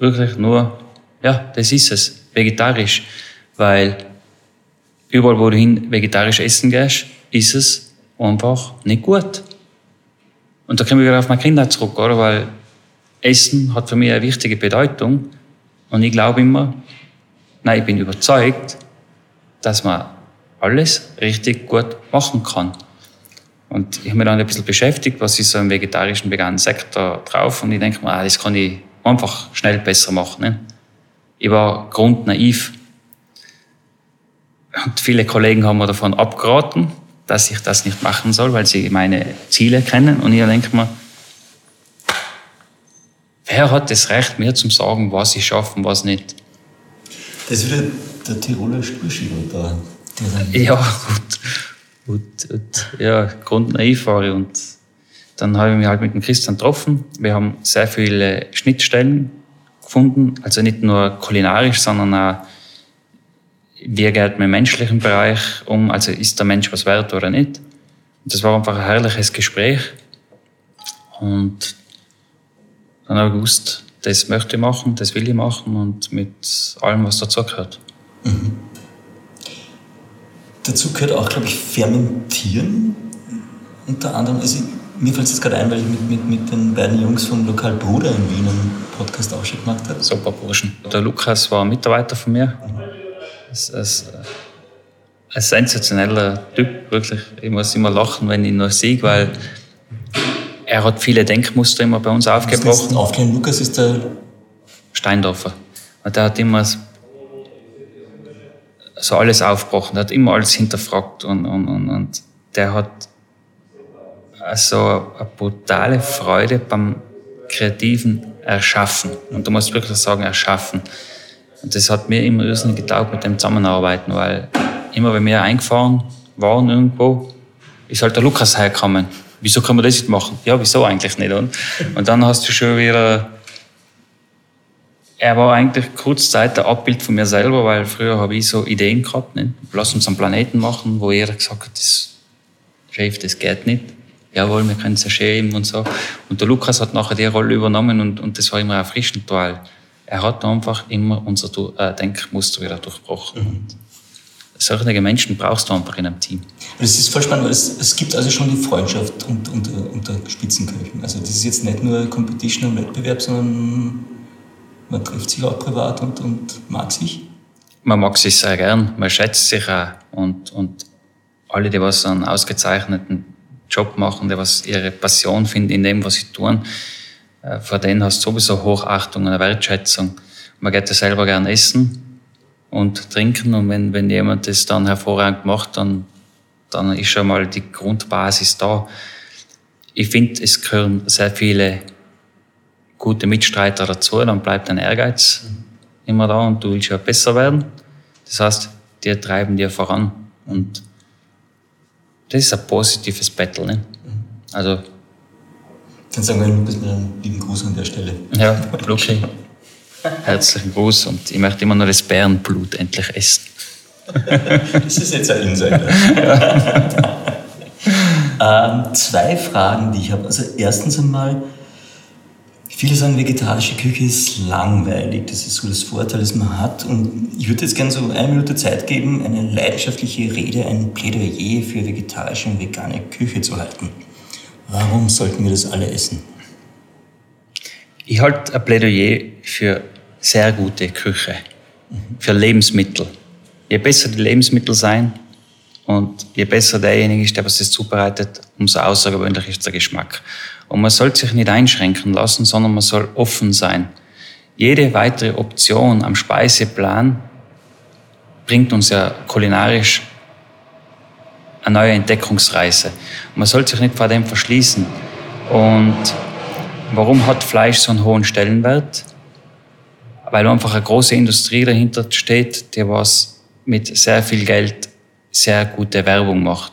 wirklich nur, ja, das ist es, vegetarisch. Weil überall, wo du hin vegetarisch essen gehst, ist es einfach nicht gut. Und da kommen wir wieder auf meine Kindheit zurück, oder? Weil Essen hat für mich eine wichtige Bedeutung. Und ich glaube immer, nein, ich bin überzeugt, dass man alles richtig gut machen kann. Und ich habe mich dann ein bisschen beschäftigt, was ist so im vegetarischen, veganen Sektor drauf. Und ich denke mir, ah, das kann ich einfach schnell besser machen. Ne? Ich war grundnaiv. Und viele Kollegen haben mir davon abgeraten dass ich das nicht machen soll, weil sie meine Ziele kennen. Und ich denke mir, wer hat das Recht, mir zu sagen, was ich schaffe und was nicht? Das ist wieder der Tiroler Spurschieber da. Ja, gut. gut, gut. Ja, grundnaiv war ich. Und dann habe ich mich halt mit dem Christian getroffen. Wir haben sehr viele Schnittstellen gefunden. Also nicht nur kulinarisch, sondern auch wie geht man im menschlichen Bereich um, also ist der Mensch was wert oder nicht. Und das war einfach ein herrliches Gespräch. Und dann habe ich gewusst, das möchte ich machen, das will ich machen und mit allem, was dazu gehört. Mhm. Dazu gehört auch, glaube ich, Fermentieren. Unter anderem, also mir fällt es jetzt gerade ein, weil ich mit, mit, mit den beiden Jungs vom Lokal Bruder in Wien einen Podcast auch schon gemacht habe. Super Burschen. Der Lukas war ein Mitarbeiter von mir. Ist, ist, ein sensationeller Typ, wirklich. Ich muss immer lachen, wenn ich ihn noch sehe, weil er hat viele Denkmuster immer bei uns aufgebrochen. Aufklären, Lukas ist der Steindorfer. Und der hat immer so alles aufgebrochen, der hat immer alles hinterfragt und, und, und, und der hat so eine brutale Freude beim kreativen Erschaffen. Und du musst wirklich sagen, erschaffen. Und das hat mir immer irrsinnig getaugt mit dem Zusammenarbeiten, weil immer wenn wir eingefahren waren irgendwo, ist halt der Lukas hergekommen. Wieso kann man das nicht machen? Ja, wieso eigentlich nicht? Und, und dann hast du schon wieder, er war eigentlich kurzzeit der Abbild von mir selber, weil früher habe ich so Ideen gehabt, nicht? lass uns einen Planeten machen, wo jeder gesagt hat, das, Chef, das geht nicht. Jawohl, wir können es ja schämen und so. Und der Lukas hat nachher die Rolle übernommen und, und das war immer erfrischend, weil er hat einfach immer unser äh, Denkmuster wieder durchbrochen. Mhm. Solche Menschen brauchst du einfach in einem Team. Das ist voll spannend, weil es, es gibt also schon die Freundschaft unter, unter, unter Spitzenköchen. Also das ist jetzt nicht nur Competition und Wettbewerb, sondern man trifft sich auch privat und, und mag sich. Man mag sich sehr gern, man schätzt sich auch. Und, und alle, die was einen ausgezeichneten Job machen, die was ihre Passion finden in dem, was sie tun, äh, vor denen hast du sowieso Hochachtung und Wertschätzung. man geht ja selber gern essen und trinken und wenn, wenn jemand das dann hervorragend macht, dann, dann ist schon mal die Grundbasis da. Ich finde, es gehören sehr viele gute Mitstreiter dazu, dann bleibt ein Ehrgeiz immer da und du willst ja besser werden. Das heißt, die treiben dir voran und das ist ein positives Battle. Ne? Also, Dann sagen wir Lukas mit einem lieben Gruß an der Stelle. ja, Luki, herzlichen Gruß und ich möchte immer noch das Bärenblut endlich essen. Das ist jetzt ein Insider. ähm, zwei Fragen, die ich habe. Also erstens einmal, viele sagen, vegetarische Küche ist langweilig. Das ist so das Vorteil, das man hat. Und ich würde jetzt gerne so eine Minute Zeit geben, eine leidenschaftliche Rede, ein Plädoyer für vegetarische und vegane Küche zu halten. Warum sollten wir das alle essen? Ich halte ein Plädoyer für sehr gute Küche, für Lebensmittel. Je besser die Lebensmittel sein und je besser derjenige ist, der was das zubereitet, umso außergewöhnlicher ist der Geschmack. Und man soll sich nicht einschränken lassen, sondern man soll offen sein. Jede weitere Option am Speiseplan bringt uns ja kulinarisch eine neue Entdeckungsreise. Man sollte sich nicht vor dem verschließen. Und warum hat Fleisch so einen hohen Stellenwert? Weil einfach eine große Industrie dahinter steht, die was mit sehr viel Geld sehr gute Werbung macht.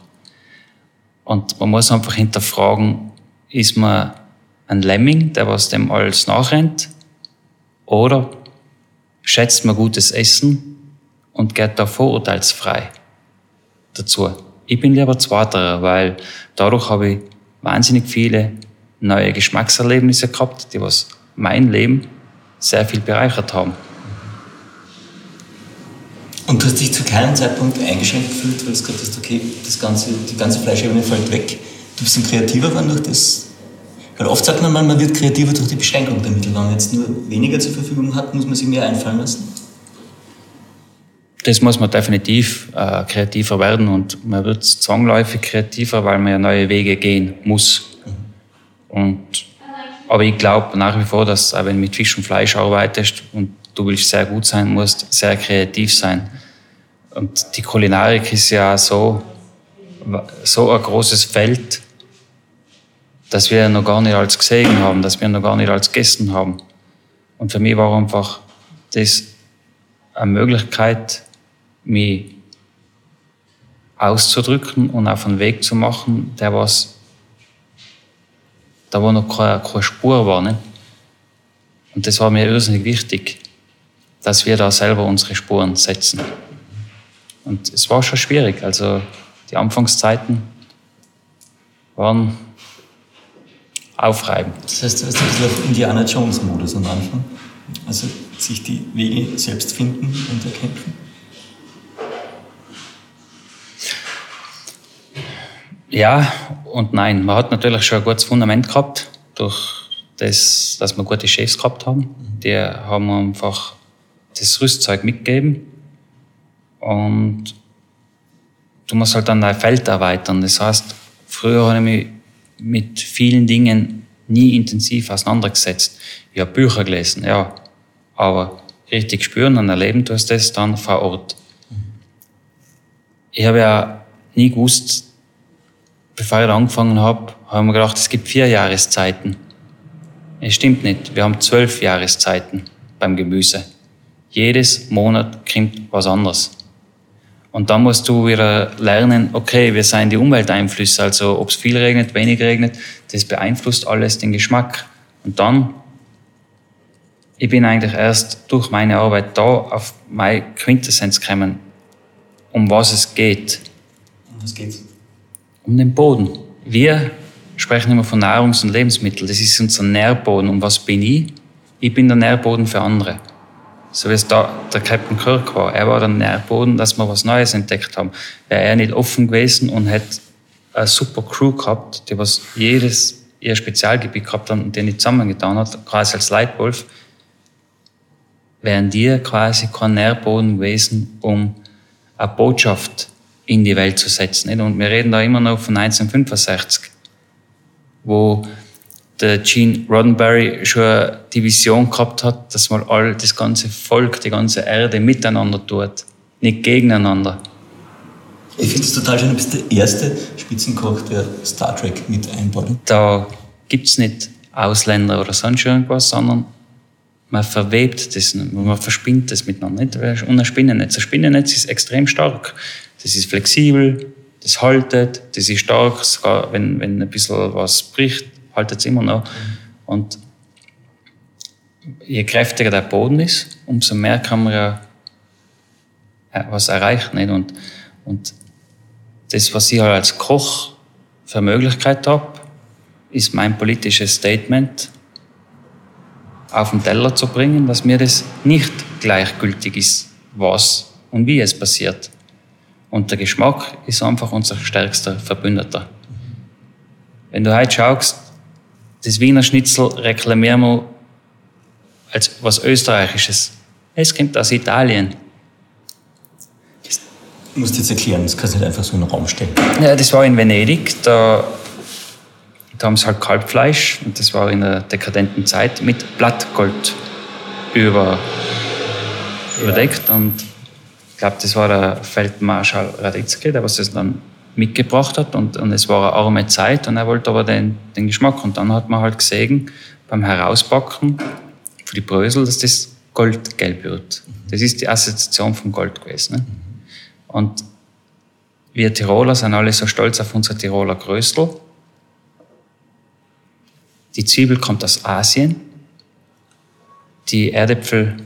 Und man muss einfach hinterfragen, ist man ein Lemming, der was dem alles nachrennt? Oder schätzt man gutes Essen und geht da vorurteilsfrei dazu? Ich bin lieber Zweiterer, weil dadurch habe ich wahnsinnig viele neue Geschmackserlebnisse gehabt, die was mein Leben sehr viel bereichert haben. Und du hast dich zu keinem Zeitpunkt eingeschränkt gefühlt, weil du gesagt hast, okay, das ganze, die ganze Fleischebene fällt weg. Du bist ein kreativer geworden durch das. Weil oft sagt man man wird kreativer durch die Beschränkung der Mittel. Wenn man jetzt nur weniger zur Verfügung hat, muss man sich mehr einfallen lassen. Das muss man definitiv äh, kreativer werden und man wird zwangsläufig kreativer, weil man ja neue Wege gehen muss. Und, aber ich glaube nach wie vor, dass auch wenn du mit Fisch und Fleisch arbeitest und du willst sehr gut sein, musst sehr kreativ sein. Und die Kulinarik ist ja so, so ein großes Feld, dass wir noch gar nicht alles gesehen haben, dass wir noch gar nicht alles gegessen haben. Und für mich war einfach das eine Möglichkeit, mich auszudrücken und auf einen Weg zu machen, der was, da wo noch keine, keine Spur war. Ne? Und das war mir irrsinnig wichtig, dass wir da selber unsere Spuren setzen. Und es war schon schwierig. Also die Anfangszeiten waren aufreibend. Das heißt, du warst ein bisschen auf Indiana Jones-Modus am Anfang. Also sich die Wege selbst finden und erkämpfen. Ja und nein. Man hat natürlich schon ein gutes Fundament gehabt, durch das, dass wir gute Chefs gehabt haben. Die haben einfach das Rüstzeug mitgegeben. Und du musst halt dann dein Feld erweitern. Das heißt, früher habe ich mich mit vielen Dingen nie intensiv auseinandergesetzt. Ich habe Bücher gelesen, ja. Aber richtig spüren und erleben du das dann vor Ort. Ich habe ja nie gewusst, bevor ich angefangen habe, habe ich mir gedacht, es gibt vier Jahreszeiten. Es stimmt nicht. Wir haben zwölf Jahreszeiten beim Gemüse. Jedes Monat kommt was anderes. Und dann musst du wieder lernen, okay, wir sind die Umwelteinflüsse, also ob es viel regnet, wenig regnet, das beeinflusst alles den Geschmack. Und dann, ich bin eigentlich erst durch meine Arbeit da auf meine Quintessenz gekommen, um was es geht. Um was geht's? Um den Boden. Wir sprechen immer von Nahrungs- und Lebensmitteln. Das ist unser Nährboden. Und was bin ich? Ich bin der Nährboden für andere. So wie es da der Captain Kirk war. Er war der Nährboden, dass wir was Neues entdeckt haben. Wäre er nicht offen gewesen und hätte eine super Crew gehabt, die was jedes ihr Spezialgebiet gehabt haben und den nicht zusammengetan hat, quasi als Leitwolf, wären die quasi kein Nährboden gewesen, um eine Botschaft in die Welt zu setzen. Und wir reden da immer noch von 1965, wo der Gene Roddenberry schon die Vision gehabt hat, dass man all das ganze Volk, die ganze Erde miteinander tut, nicht gegeneinander. Ich finde es total schön, du bist der erste Spitzenkoch, der Star Trek mit einbaut. Da gibt es nicht Ausländer oder sonst irgendwas, sondern man verwebt das, man verspinnt das miteinander. Nicht? Und ein Spinnennetz. Ein Spinnennetz ist extrem stark. Das ist flexibel, das haltet, das ist stark, sogar wenn, wenn ein bisschen was bricht, haltet es immer noch. Und je kräftiger der Boden ist, umso mehr kann man ja äh, was erreichen. Nicht? Und, und das, was ich halt als Koch für Möglichkeit habe, ist mein politisches Statement auf den Teller zu bringen, dass mir das nicht gleichgültig ist, was und wie es passiert. Und der Geschmack ist einfach unser stärkster Verbündeter. Wenn du heute schaust, das Wiener Schnitzel reklamieren wir als was Österreichisches. Es kommt aus Italien. Du musst jetzt erklären, das kannst du nicht einfach so in den Raum stellen. Ja, das war in Venedig. Da, da haben sie halt Kalbfleisch und das war in der dekadenten Zeit mit Blattgold über, überdeckt. Und ich glaube, das war der Feldmarschall Radetzky, der was das dann mitgebracht hat. Und, und es war eine arme Zeit und er wollte aber den, den Geschmack. Und dann hat man halt gesehen, beim Herauspacken für die Brösel, dass das goldgelb wird. Das ist die Assoziation von Gold gewesen. Ne? Und wir Tiroler sind alle so stolz auf unsere Tiroler Größel. Die Zwiebel kommt aus Asien. Die Erdäpfel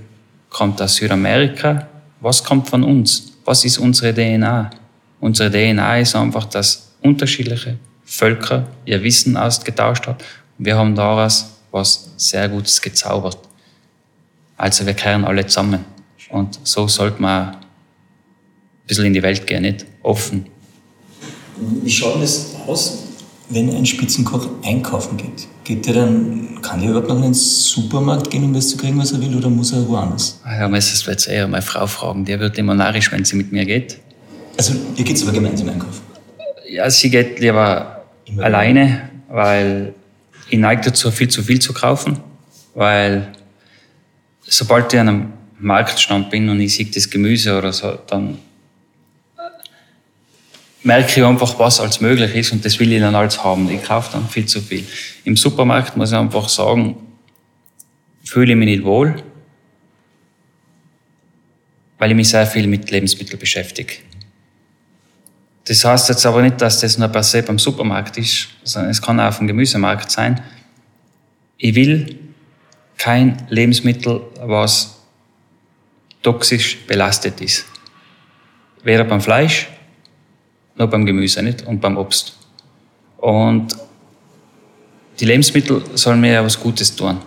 kommt aus Südamerika. Was kommt von uns? Was ist unsere DNA? Unsere DNA ist einfach, dass unterschiedliche Völker ihr Wissen ausgetauscht haben. Wir haben daraus was sehr Gutes gezaubert. Also wir kehren alle zusammen. Und so sollte man bisschen in die Welt gehen, nicht offen. Wie schaut das aus, wenn ein Spitzenkoch einkaufen geht? Geht der dann, kann der überhaupt noch in den Supermarkt gehen, um das zu kriegen, was er will, oder muss er woanders? Ja, müsstest du jetzt eher meine Frau fragen. Die wird immer narrisch, wenn sie mit mir geht. Also, ihr geht aber gemeinsam einkaufen? Ja, sie geht lieber immer alleine, weil ich neige dazu, viel zu viel zu kaufen, weil sobald ich an einem Marktstand bin und ich sehe das Gemüse oder so, dann merke ich einfach, was als möglich ist und das will ich dann alles haben. Ich kaufe dann viel zu viel. Im Supermarkt muss ich einfach sagen, fühle ich mich nicht wohl, weil ich mich sehr viel mit Lebensmitteln beschäftige. Das heißt jetzt aber nicht, dass das nur per se beim Supermarkt ist, sondern es kann auch auf dem Gemüsemarkt sein. Ich will kein Lebensmittel, was toxisch belastet ist. Weder beim Fleisch nur beim Gemüse nicht und beim Obst. Und die Lebensmittel sollen mir ja was Gutes tun.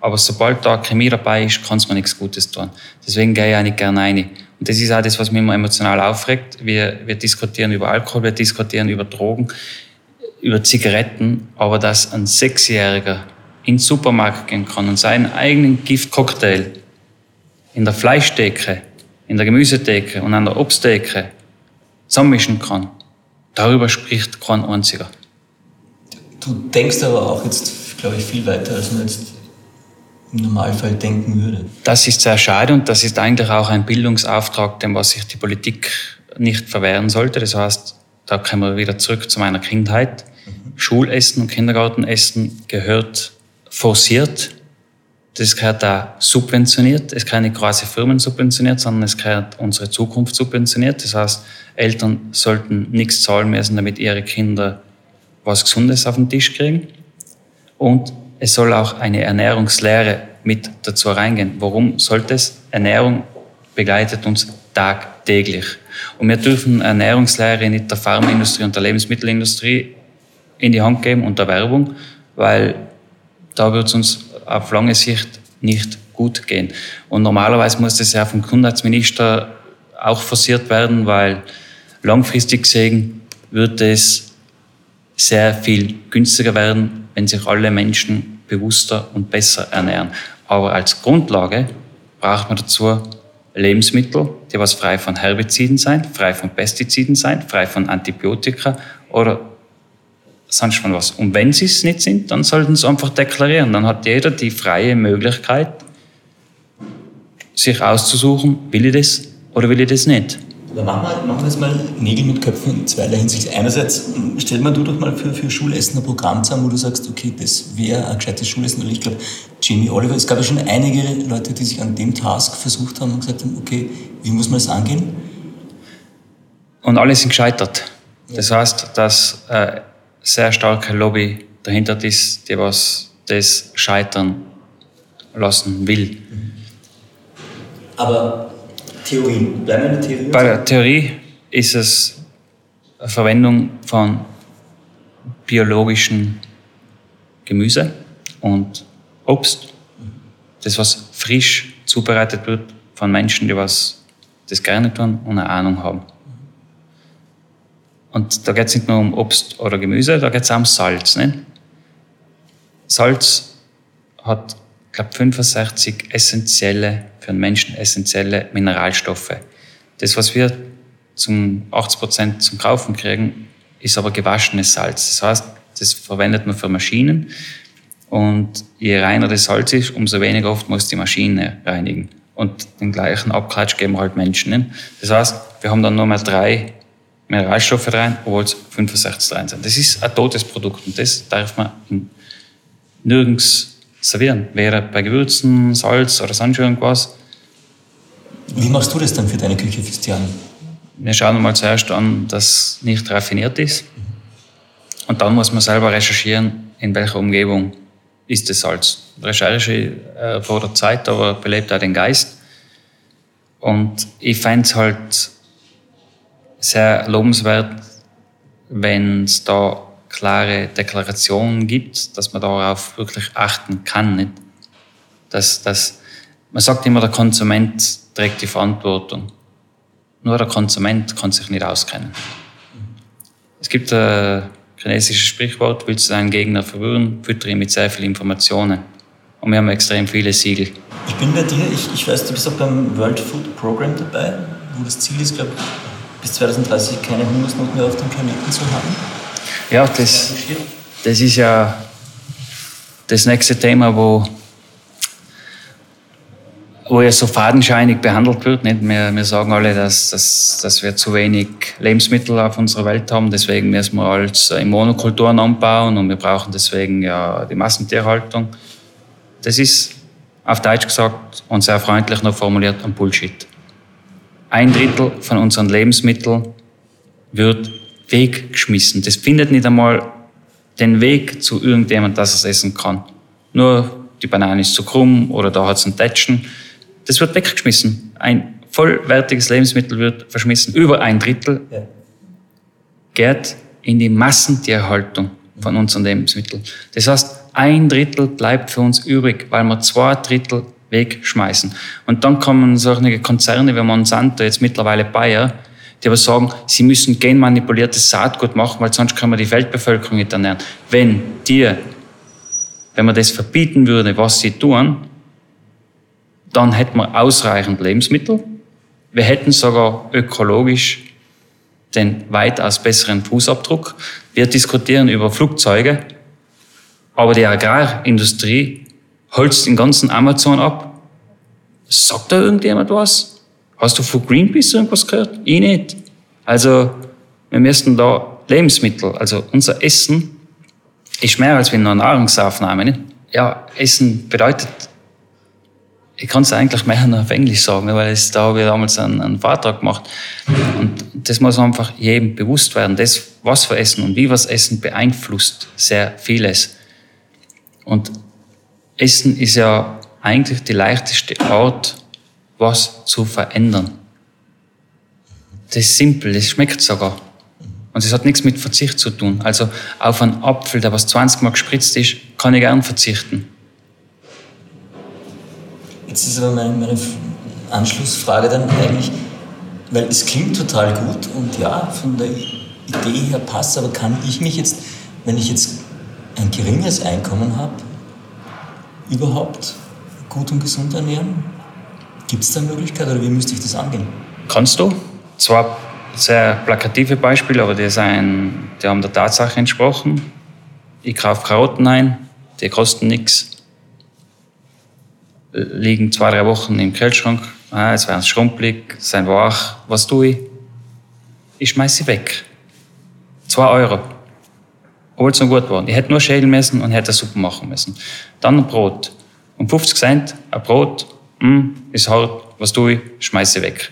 Aber sobald da Chemie dabei ist, kann es mir nichts Gutes tun. Deswegen gehe ich auch nicht gerne rein. Und das ist auch das, was mich immer emotional aufregt. Wir, wir diskutieren über Alkohol, wir diskutieren über Drogen, über Zigaretten, aber dass ein Sechsjähriger in den Supermarkt gehen kann und seinen eigenen Giftcocktail in der Fleischtheke, in der Gemüsetheke und an der Obsttheke zusammischen kann, darüber spricht kein einziger. Du denkst aber auch jetzt, glaube ich, viel weiter, als man jetzt im Normalfall denken würde. Das ist sehr schade und das ist eigentlich auch ein Bildungsauftrag, dem was sich die Politik nicht verwehren sollte. Das heißt, da kommen wir wieder zurück zu meiner Kindheit. Mhm. Schulessen und Kindergartenessen gehört forciert das gehört da subventioniert. Es gehört nicht quasi Firmen subventioniert, sondern es gehört unsere Zukunft subventioniert. Das heißt, Eltern sollten nichts zahlen müssen, damit ihre Kinder was Gesundes auf den Tisch kriegen. Und es soll auch eine Ernährungslehre mit dazu reingehen. Warum sollte es? Ernährung begleitet uns tagtäglich. Und wir dürfen Ernährungslehre nicht der Pharmaindustrie und der Lebensmittelindustrie in die Hand geben und der Werbung, weil da wird es uns auf lange Sicht nicht gut gehen. Und normalerweise muss das ja vom Gesundheitsminister auch forciert werden, weil langfristig gesehen wird es sehr viel günstiger werden, wenn sich alle Menschen bewusster und besser ernähren. Aber als Grundlage braucht man dazu Lebensmittel, die was frei von Herbiziden sein, frei von Pestiziden sein, frei von Antibiotika oder sonst von was. Und wenn sie es nicht sind, dann sollten sie einfach deklarieren. Dann hat jeder die freie Möglichkeit, sich auszusuchen, will ich das oder will ich das nicht. Aber machen wir, machen wir jetzt mal Nägel mit Köpfen in zweierlei Hinsicht. Einerseits, stell mal du doch mal für, für Schulessen ein Programm zusammen, wo du sagst, okay, das wäre ein gescheites Schulessen. Oder ich glaube, Jamie Oliver, es gab ja schon einige Leute, die sich an dem Task versucht haben und gesagt haben, okay, wie muss man das angehen? Und alle sind gescheitert. Das heißt, dass eine sehr starke Lobby dahinter ist, die was das scheitern lassen will. Aber Theorien, bleiben wir in der Theorie? Bei der Theorie ist es eine Verwendung von biologischen Gemüse und Obst, das was frisch zubereitet wird von Menschen, die was das gerne tun und eine Ahnung haben. Und da geht es nicht nur um Obst oder Gemüse, da geht es auch um Salz. Nicht? Salz hat, glaube 65 essentielle, für den Menschen essentielle Mineralstoffe. Das, was wir zum 80 Prozent zum Kaufen kriegen, ist aber gewaschenes Salz. Das heißt, das verwendet man für Maschinen. Und je reiner das Salz ist, umso weniger oft muss die Maschine reinigen. Und den gleichen Abklatsch geben halt Menschen. Nicht? Das heißt, wir haben dann nur mal drei Mineralstoffe rein, obwohl es 65 rein sind. Das ist ein totes Produkt und das darf man nirgends servieren. Wäre bei Gewürzen, Salz oder sonst irgendwas. Wie machst du das dann für deine Küche, Christian? Wir schauen mal zuerst an, dass nicht raffiniert ist. Und dann muss man selber recherchieren, in welcher Umgebung ist das Salz. Recherche erfordert Zeit, aber belebt auch den Geist. Und ich fände es halt sehr lobenswert, wenn es da klare Deklarationen gibt, dass man darauf wirklich achten kann. Nicht? Dass, dass, man sagt immer, der Konsument trägt die Verantwortung. Nur der Konsument kann sich nicht auskennen. Es gibt ein chinesisches Sprichwort, willst du deinen Gegner verwirren, füttere ihn mit sehr viel Informationen. Und wir haben extrem viele Siegel. Ich bin bei dir, ich, ich weiß, du bist auch beim World Food Program dabei, wo das Ziel ist, glaube ich, bis 2030 keine Hungersnot mehr auf dem Planeten zu haben? Ja, das, das ist ja das nächste Thema, wo, wo ja so fadenscheinig behandelt wird. Nicht? Wir, wir sagen alle, dass, dass, dass wir zu wenig Lebensmittel auf unserer Welt haben, deswegen müssen wir alles in Monokulturen anbauen und wir brauchen deswegen ja die Massentierhaltung. Das ist auf Deutsch gesagt und sehr freundlich noch formuliert ein Bullshit. Ein Drittel von unseren Lebensmitteln wird weggeschmissen. Das findet nicht einmal den Weg zu irgendjemand, dass es essen kann. Nur die Banane ist zu krumm oder da hat es ein Tätschen. Das wird weggeschmissen. Ein vollwertiges Lebensmittel wird verschmissen. Über ein Drittel ja. geht in die Massentierhaltung von unseren Lebensmitteln. Das heißt, ein Drittel bleibt für uns übrig, weil wir zwei Drittel wegschmeißen. Und dann kommen solche Konzerne wie Monsanto, jetzt mittlerweile Bayer, die aber sagen, sie müssen genmanipuliertes Saatgut machen, weil sonst können wir die Weltbevölkerung nicht ernähren. Wenn die, wenn man das verbieten würde, was sie tun, dann hätten wir ausreichend Lebensmittel. Wir hätten sogar ökologisch den weitaus besseren Fußabdruck. Wir diskutieren über Flugzeuge, aber die Agrarindustrie holst den ganzen Amazon ab. Sagt da irgendjemand was? Hast du von Greenpeace irgendwas gehört? Ich nicht. Also, wir müssen da Lebensmittel, also unser Essen ist mehr als wie eine Nahrungsaufnahme. Nicht? Ja, Essen bedeutet, ich kann es eigentlich mehr noch auf Englisch sagen, weil es, da habe ich damals einen, einen Vortrag gemacht. Und das muss einfach jedem bewusst werden. Das, was wir essen und wie wir es essen, beeinflusst sehr vieles. Und Essen ist ja eigentlich die leichteste Art, was zu verändern. Das ist simpel, das schmeckt sogar. Und es hat nichts mit Verzicht zu tun. Also auf einen Apfel, der was 20 Mal gespritzt ist, kann ich gern verzichten. Jetzt ist aber meine, meine Anschlussfrage dann eigentlich, weil es klingt total gut und ja, von der Idee her passt, aber kann ich mich jetzt, wenn ich jetzt ein geringes Einkommen habe, überhaupt gut und gesund ernähren? Gibt es da eine Möglichkeit oder wie müsste ich das angehen? Kannst du. Zwar sehr plakative Beispiele, aber die, sind, die haben der Tatsache entsprochen. ich kaufe Karotten ein, die kosten nichts, liegen zwei, drei Wochen im Kühlschrank, ah, es werden schrumpelig, sind wach, was tue ich? Ich schmeiße sie weg. Zwei Euro. Obwohl es noch gut war. Ich hätte nur schälen müssen und hätte eine Suppe machen müssen. Dann ein Brot. Um 50 Cent ein Brot, ist hart, was tue ich? Schmeiße weg.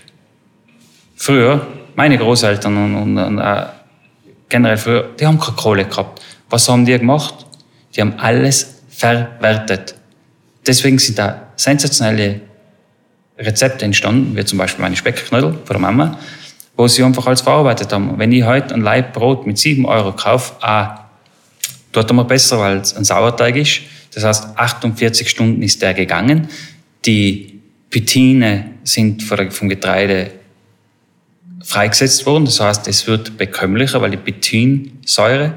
Früher, meine Großeltern und, und, und äh, generell früher, die haben keine Kohle gehabt. Was haben die gemacht? Die haben alles verwertet. Deswegen sind da sensationelle Rezepte entstanden, wie zum Beispiel meine Speckknödel von der Mama, wo sie einfach alles verarbeitet haben. Wenn ich heute ein Leib Brot mit 7 Euro kaufe, ah, tut er mir besser, weil es ein Sauerteig ist. Das heißt, 48 Stunden ist der gegangen. Die Pitine sind vom Getreide freigesetzt worden. Das heißt, es wird bekömmlicher, weil die Pitinsäure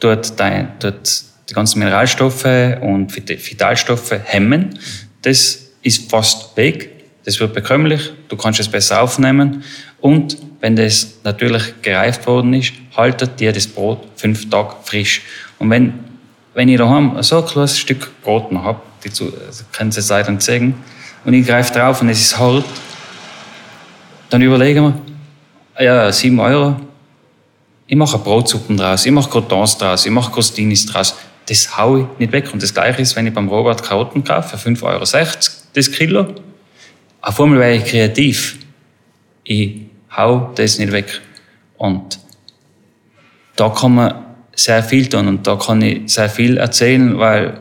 dort, dort die ganzen Mineralstoffe und Vitalstoffe hemmen. Das ist fast weg. Das wird bekömmlich. Du kannst es besser aufnehmen. Und wenn das natürlich gereift worden ist, haltet dir das Brot fünf Tage frisch. Und wenn, wenn ich daheim so ein kleines Stück Brot noch habe, die zu, also Sie es leider nicht sehen, und ich greife drauf und es ist hart, dann überlegen wir, ja, sieben Euro, ich mache Brotsuppen draus, ich mache Croutons draus, ich mache Crostinis draus. Das haue ich nicht weg. Und das Gleiche ist, wenn ich beim Robert Karotten kaufe, für 5,60 Euro das Kilo. Auf einmal wäre ich kreativ. Ich hau das nicht weg. Und da kann man sehr viel tun und da kann ich sehr viel erzählen, weil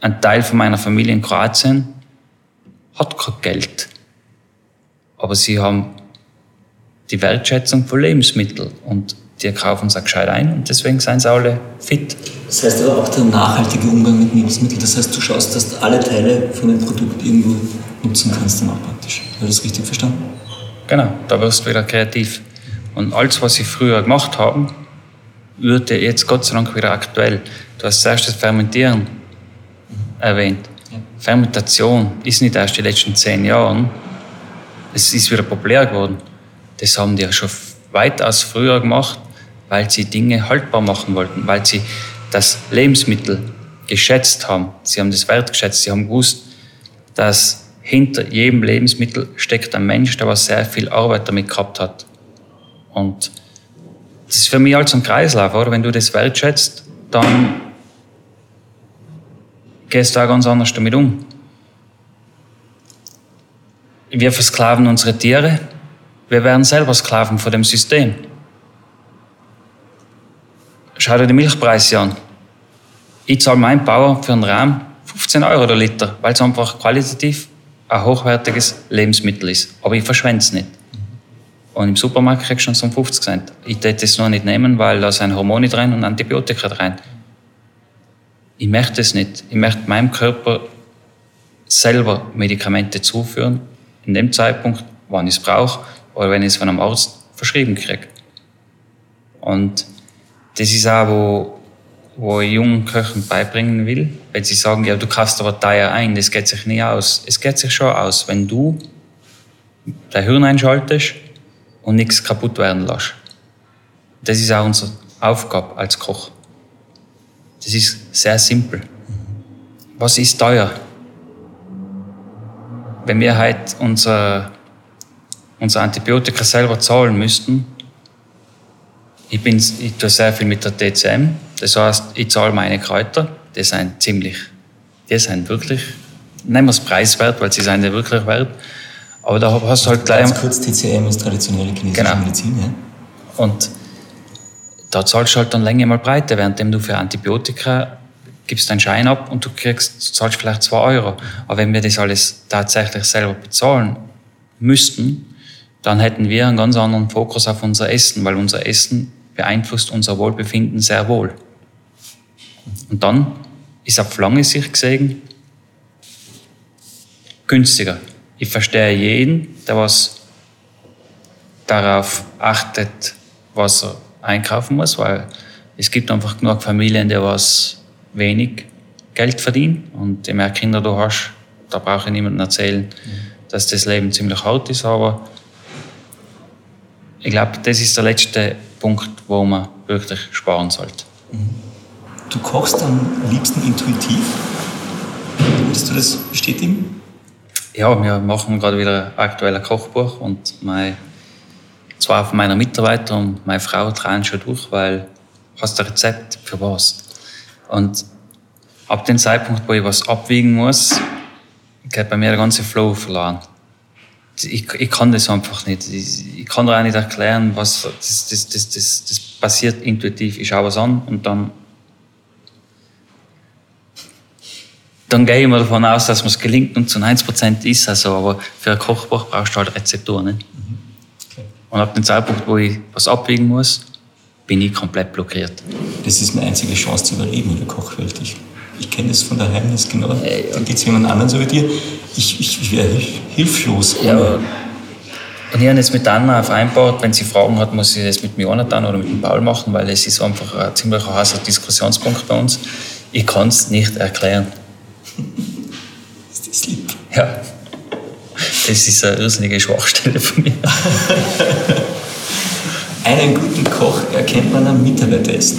ein Teil von meiner Familie in Kroatien hat kein Geld. Aber sie haben die Wertschätzung von Lebensmitteln und die kaufen es auch gescheit ein und deswegen sind sie alle fit. Das heißt aber auch der nachhaltige Umgang mit Lebensmitteln. Das heißt, du schaust, dass du alle Teile von dem Produkt irgendwo nutzen kannst dann auch praktisch. Habe ich das richtig verstanden? Genau, da wirst du wieder kreativ. Und alles, was sie früher gemacht haben, wird jetzt Gott sei Dank wieder aktuell. Du hast zuerst das Fermentieren erwähnt. Ja. Fermentation ist nicht erst die letzten zehn Jahren. Es ist wieder populär geworden. Das haben die ja schon weitaus früher gemacht, weil sie Dinge haltbar machen wollten, weil sie das Lebensmittel geschätzt haben. Sie haben das wertgeschätzt. Sie haben gewusst, dass hinter jedem Lebensmittel steckt ein Mensch, der was sehr viel Arbeit damit gehabt hat. Und das ist für mich als ein Kreislauf, oder? Wenn du das wertschätzt, dann gehst du auch ganz anders damit um. Wir versklaven unsere Tiere, wir werden selber Sklaven vor dem System. Schau dir die Milchpreise an. Ich zahle meinen Bauer für einen Rahmen 15 Euro der Liter, weil es einfach qualitativ ein hochwertiges Lebensmittel ist. Aber ich verschwende es nicht. Und im Supermarkt kriegst du schon so 50 Cent. Ich täte es nur nicht nehmen, weil da sind Hormone drin und Antibiotika drin. Ich möchte es nicht. Ich möchte meinem Körper selber Medikamente zuführen, in dem Zeitpunkt, wann ich es brauche, oder wenn ich es von einem Arzt verschrieben kriege. Und das ist auch, wo, wo ich jungen Köchen beibringen will, wenn sie sagen, ja, du kaufst aber teuer ein, das geht sich nicht aus. Es geht sich schon aus, wenn du dein Hirn einschaltest und nichts kaputt werden lässt. Das ist auch unsere Aufgabe als Koch. Das ist sehr simpel. Was ist teuer? Wenn wir halt unser unser Antibiotika selber zahlen müssten. Ich, bin, ich tue sehr viel mit der TCM. Das heißt, ich zahle meine Kräuter. Die sind ziemlich, die sind wirklich, nehmen wir es preiswert, weil sie sind ja wirklich wert. Aber da hast du halt gleich... Ganz kurz, TCM ist traditionelle chinesische genau. Medizin, ja? Und da zahlst du halt dann länger mal Breite, währenddem du für Antibiotika gibst deinen Schein ab und du kriegst, zahlst vielleicht zwei Euro. Aber wenn wir das alles tatsächlich selber bezahlen müssten, dann hätten wir einen ganz anderen Fokus auf unser Essen, weil unser Essen beeinflusst unser Wohlbefinden sehr wohl. Und dann ist auf lange Sicht gesehen günstiger. Ich verstehe jeden, der was darauf achtet, was er einkaufen muss, weil es gibt einfach genug Familien, die was wenig Geld verdienen und je mehr Kinder du hast, da brauche ich niemandem erzählen, dass das Leben ziemlich hart ist, aber ich glaube, das ist der letzte Punkt, wo man wirklich sparen sollte. Du kochst am liebsten intuitiv. Würdest du das bestätigen? Ja, wir machen gerade wieder ein aktuelles Kochbuch und mein, zwei von meiner Mitarbeiter und meine Frau tragen schon durch, weil hast du ein Rezept für was? Und ab dem Zeitpunkt, wo ich was abwiegen muss, geht bei mir der ganze Flow verloren. Ich, ich kann das einfach nicht. Ich, ich kann auch nicht erklären, was das, das, das, das, das passiert intuitiv. Ich schaue was an und dann dann gehe ich mal davon aus, dass mir es gelingt und zu 90% ist es so. Aber für ein Kochbuch brauchst du halt Rezeptur. Nicht? Okay. Und ab dem Zeitpunkt, wo ich was abwiegen muss, bin ich komplett blockiert. Das ist meine einzige Chance zu überleben in der Kochwelt. Ich, ich kenne das von daheim, das genau. Äh, ja. Dann geht es jemand anderen so wie dir. Ich, ich, ich wäre hilflos. Ja, und ich habe jetzt mit Anna vereinbart, wenn sie Fragen hat, muss sie das mit mir dann oder mit dem Paul machen, weil es ist einfach ein ziemlich heißer Diskussionspunkt bei uns. Ich kann es nicht erklären. Ist das lieb? Ja. Das ist eine irrsinnige Schwachstelle von mir. Einen guten Koch erkennt man am Mitarbeiteressen.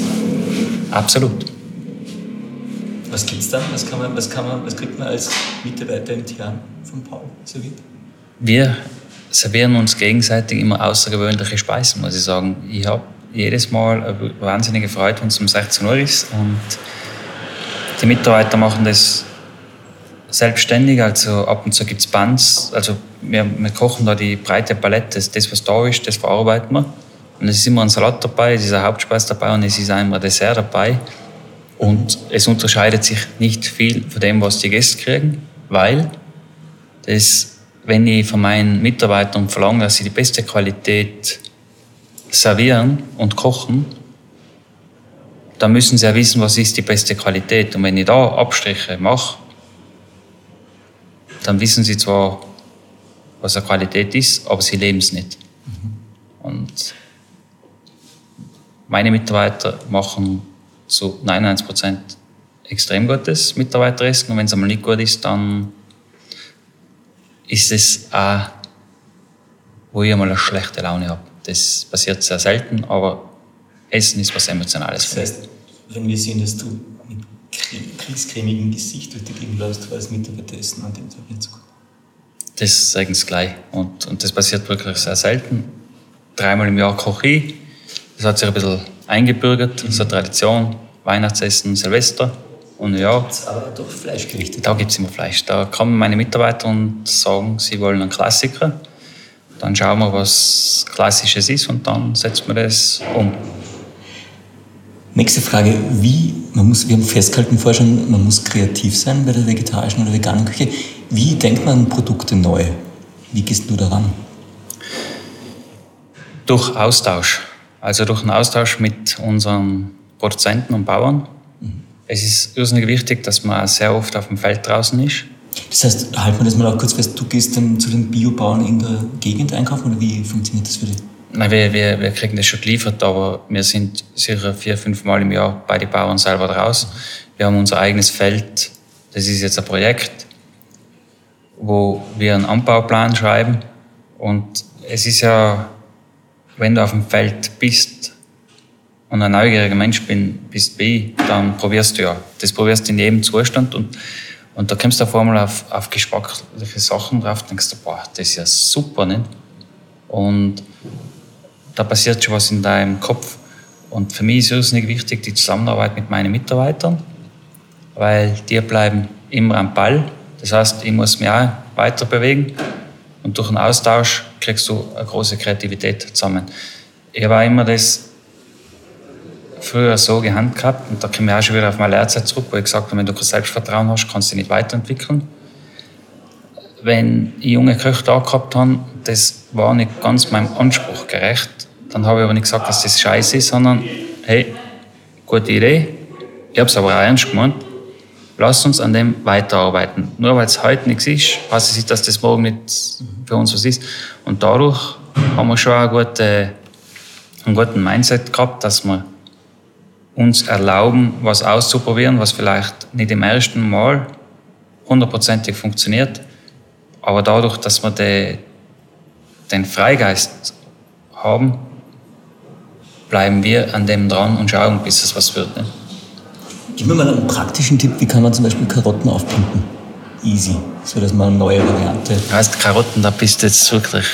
Absolut. Was gibt's da? Was, kann man, was, kann man, was kriegt man als Mitarbeiter im Tian von Paul serviert? Wir servieren uns gegenseitig immer außergewöhnliche Speisen, muss ich sagen. Ich habe jedes Mal eine wahnsinnige Freude, wenn es um 16 Uhr ist. Und die Mitarbeiter machen das selbstständig, also ab und zu gibt es Bands. Also wir, wir, kochen da die breite Palette, das, was da ist, das verarbeiten wir. Und es ist immer ein Salat dabei, es ist ein Hauptspeis dabei und es ist einmal ein Dessert dabei. Und es unterscheidet sich nicht viel von dem, was die Gäste kriegen, weil das, wenn ich von meinen Mitarbeitern verlange, dass sie die beste Qualität servieren und kochen, dann müssen sie ja wissen, was ist die beste Qualität. Und wenn ich da Abstriche mache, dann wissen sie zwar, was eine Qualität ist, aber sie leben es nicht. Mhm. Und meine Mitarbeiter machen zu 99 Prozent extrem gutes Mitarbeiteressen und wenn es einmal nicht gut ist, dann ist es auch, wo ich einmal eine schlechte Laune habe. Das passiert sehr selten, aber Essen ist was Emotionales. Das heißt, wenn wir sehen, dass du kriegscremigem Gesicht durch die Gegend läufst, weil das Mitarbeiteressen an dem Tag nicht so gut Das sagen sie gleich. Und, und das passiert wirklich sehr selten. Dreimal im Jahr koche ich. Das hat sich ein bisschen eingebürgert, mhm. so eine Tradition. Weihnachtsessen, Silvester und ja. Aber doch Fleischgerichte. Da gibt es immer Fleisch. Da kommen meine Mitarbeiter und sagen, sie wollen einen Klassiker. Dann schauen wir, was Klassisches ist und dann setzen wir das um. Nächste Frage, wie, man muss, wir haben festgehalten vorher schon, man muss kreativ sein bei der vegetarischen oder veganen Küche. Wie denkt man Produkte neu? Wie gehst du daran? Durch Austausch. Also durch einen Austausch mit unseren Produzenten und Bauern. Mhm. Es ist irrsinnig wichtig, dass man sehr oft auf dem Feld draußen ist. Das heißt, halten wir das mal auch kurz fest, du gehst dann zu den Biobauern in der Gegend einkaufen oder wie funktioniert das für dich? Nein, wir, wir, wir kriegen das schon geliefert, aber wir sind sicher vier, fünf Mal im Jahr bei den Bauern selber draußen. Wir haben unser eigenes Feld. Das ist jetzt ein Projekt, wo wir einen Anbauplan schreiben. Und es ist ja, wenn du auf dem Feld bist und ein neugieriger Mensch bin, bist wie, dann probierst du ja. Das probierst du in jedem Zustand und, und da kommst du auf einmal auf, auf geschmackliche Sachen drauf, denkst du, boah, das ist ja super, nicht? Und da passiert schon was in deinem Kopf. Und für mich ist es nicht wichtig, die Zusammenarbeit mit meinen Mitarbeitern, weil die bleiben immer am Ball. Das heißt, ich muss mich auch weiter bewegen und durch einen Austausch kriegst du eine große Kreativität zusammen. Ich habe auch immer das früher so gehandhabt und da komme ich auch schon wieder auf meine Lehrzeit zurück, wo ich gesagt habe, wenn du kein Selbstvertrauen hast, kannst du dich nicht weiterentwickeln. Wenn ich junge Köche da gehabt habe, das war nicht ganz meinem Anspruch gerecht dann habe ich aber nicht gesagt, dass das scheiße ist, sondern hey, gute Idee. Ich habe es aber auch ernst gemeint. Lass uns an dem weiterarbeiten. Nur weil es heute nichts ist, heißt es nicht, dass das morgen nicht für uns was ist. Und dadurch haben wir schon eine gute, einen guten Mindset gehabt, dass wir uns erlauben, was auszuprobieren, was vielleicht nicht im ersten Mal hundertprozentig funktioniert. Aber dadurch, dass wir den, den Freigeist haben, bleiben wir an dem dran und schauen, bis es was wird. Ne? Gib mir mal einen praktischen Tipp, wie kann man zum Beispiel Karotten aufpumpen? Easy, so dass man eine neue Variante. Heißt Karotten, da bist du jetzt wirklich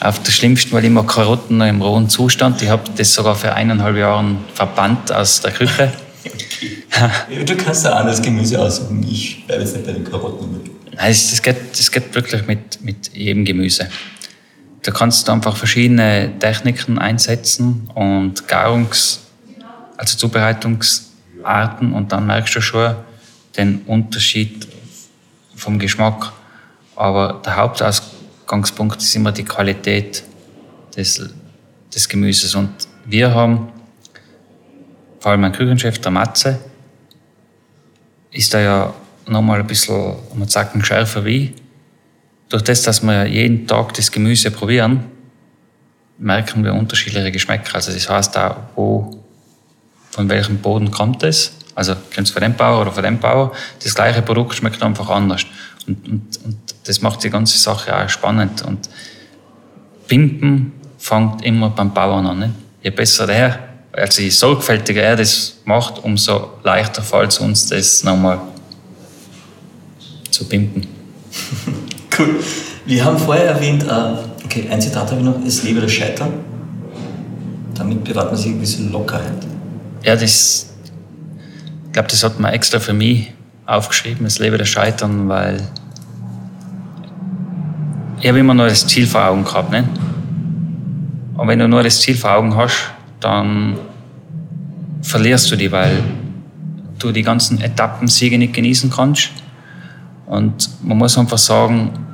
auf der schlimmsten, weil ich mag Karotten im rohen Zustand. Ich habe das sogar für eineinhalb Jahre verbannt aus der Küche. du kannst ja anderes Gemüse aussuchen. Ich bleibe jetzt nicht bei den Karotten. Nein, das geht, das geht wirklich mit, mit jedem Gemüse. Da kannst du einfach verschiedene Techniken einsetzen und Garungs-, also Zubereitungsarten und dann merkst du schon den Unterschied vom Geschmack. Aber der Hauptausgangspunkt ist immer die Qualität des, des Gemüses. Und wir haben, vor allem mein Küchenchef, der Matze, ist da ja nochmal ein bisschen, um sagen, schärfer wie durch das, dass wir jeden Tag das Gemüse probieren, merken wir unterschiedliche Geschmäcker. Also das heißt auch, wo, von welchem Boden kommt es. Also kommt es von dem Bauer oder von dem Bauer. Das gleiche Produkt schmeckt einfach anders. Und, und, und das macht die ganze Sache auch spannend. Und Pimpen fängt immer beim Bauern an. Ne? Je besser der, also je sorgfältiger er das macht, umso leichter fällt es uns, das nochmal zu pimpen. Cool. Wir haben vorher erwähnt, äh, okay, ein Zitat habe ich noch, es lebe das Scheitern. Damit bewahrt man sich ein bisschen Lockerheit. Ja, das, ich glaube, das hat man extra für mich aufgeschrieben, es lebe das Scheitern, weil ich habe immer nur das Ziel vor Augen gehabt. Ne? Und wenn du nur das Ziel vor Augen hast, dann verlierst du die, weil du die ganzen Etappensiege nicht genießen kannst. Und man muss einfach sagen,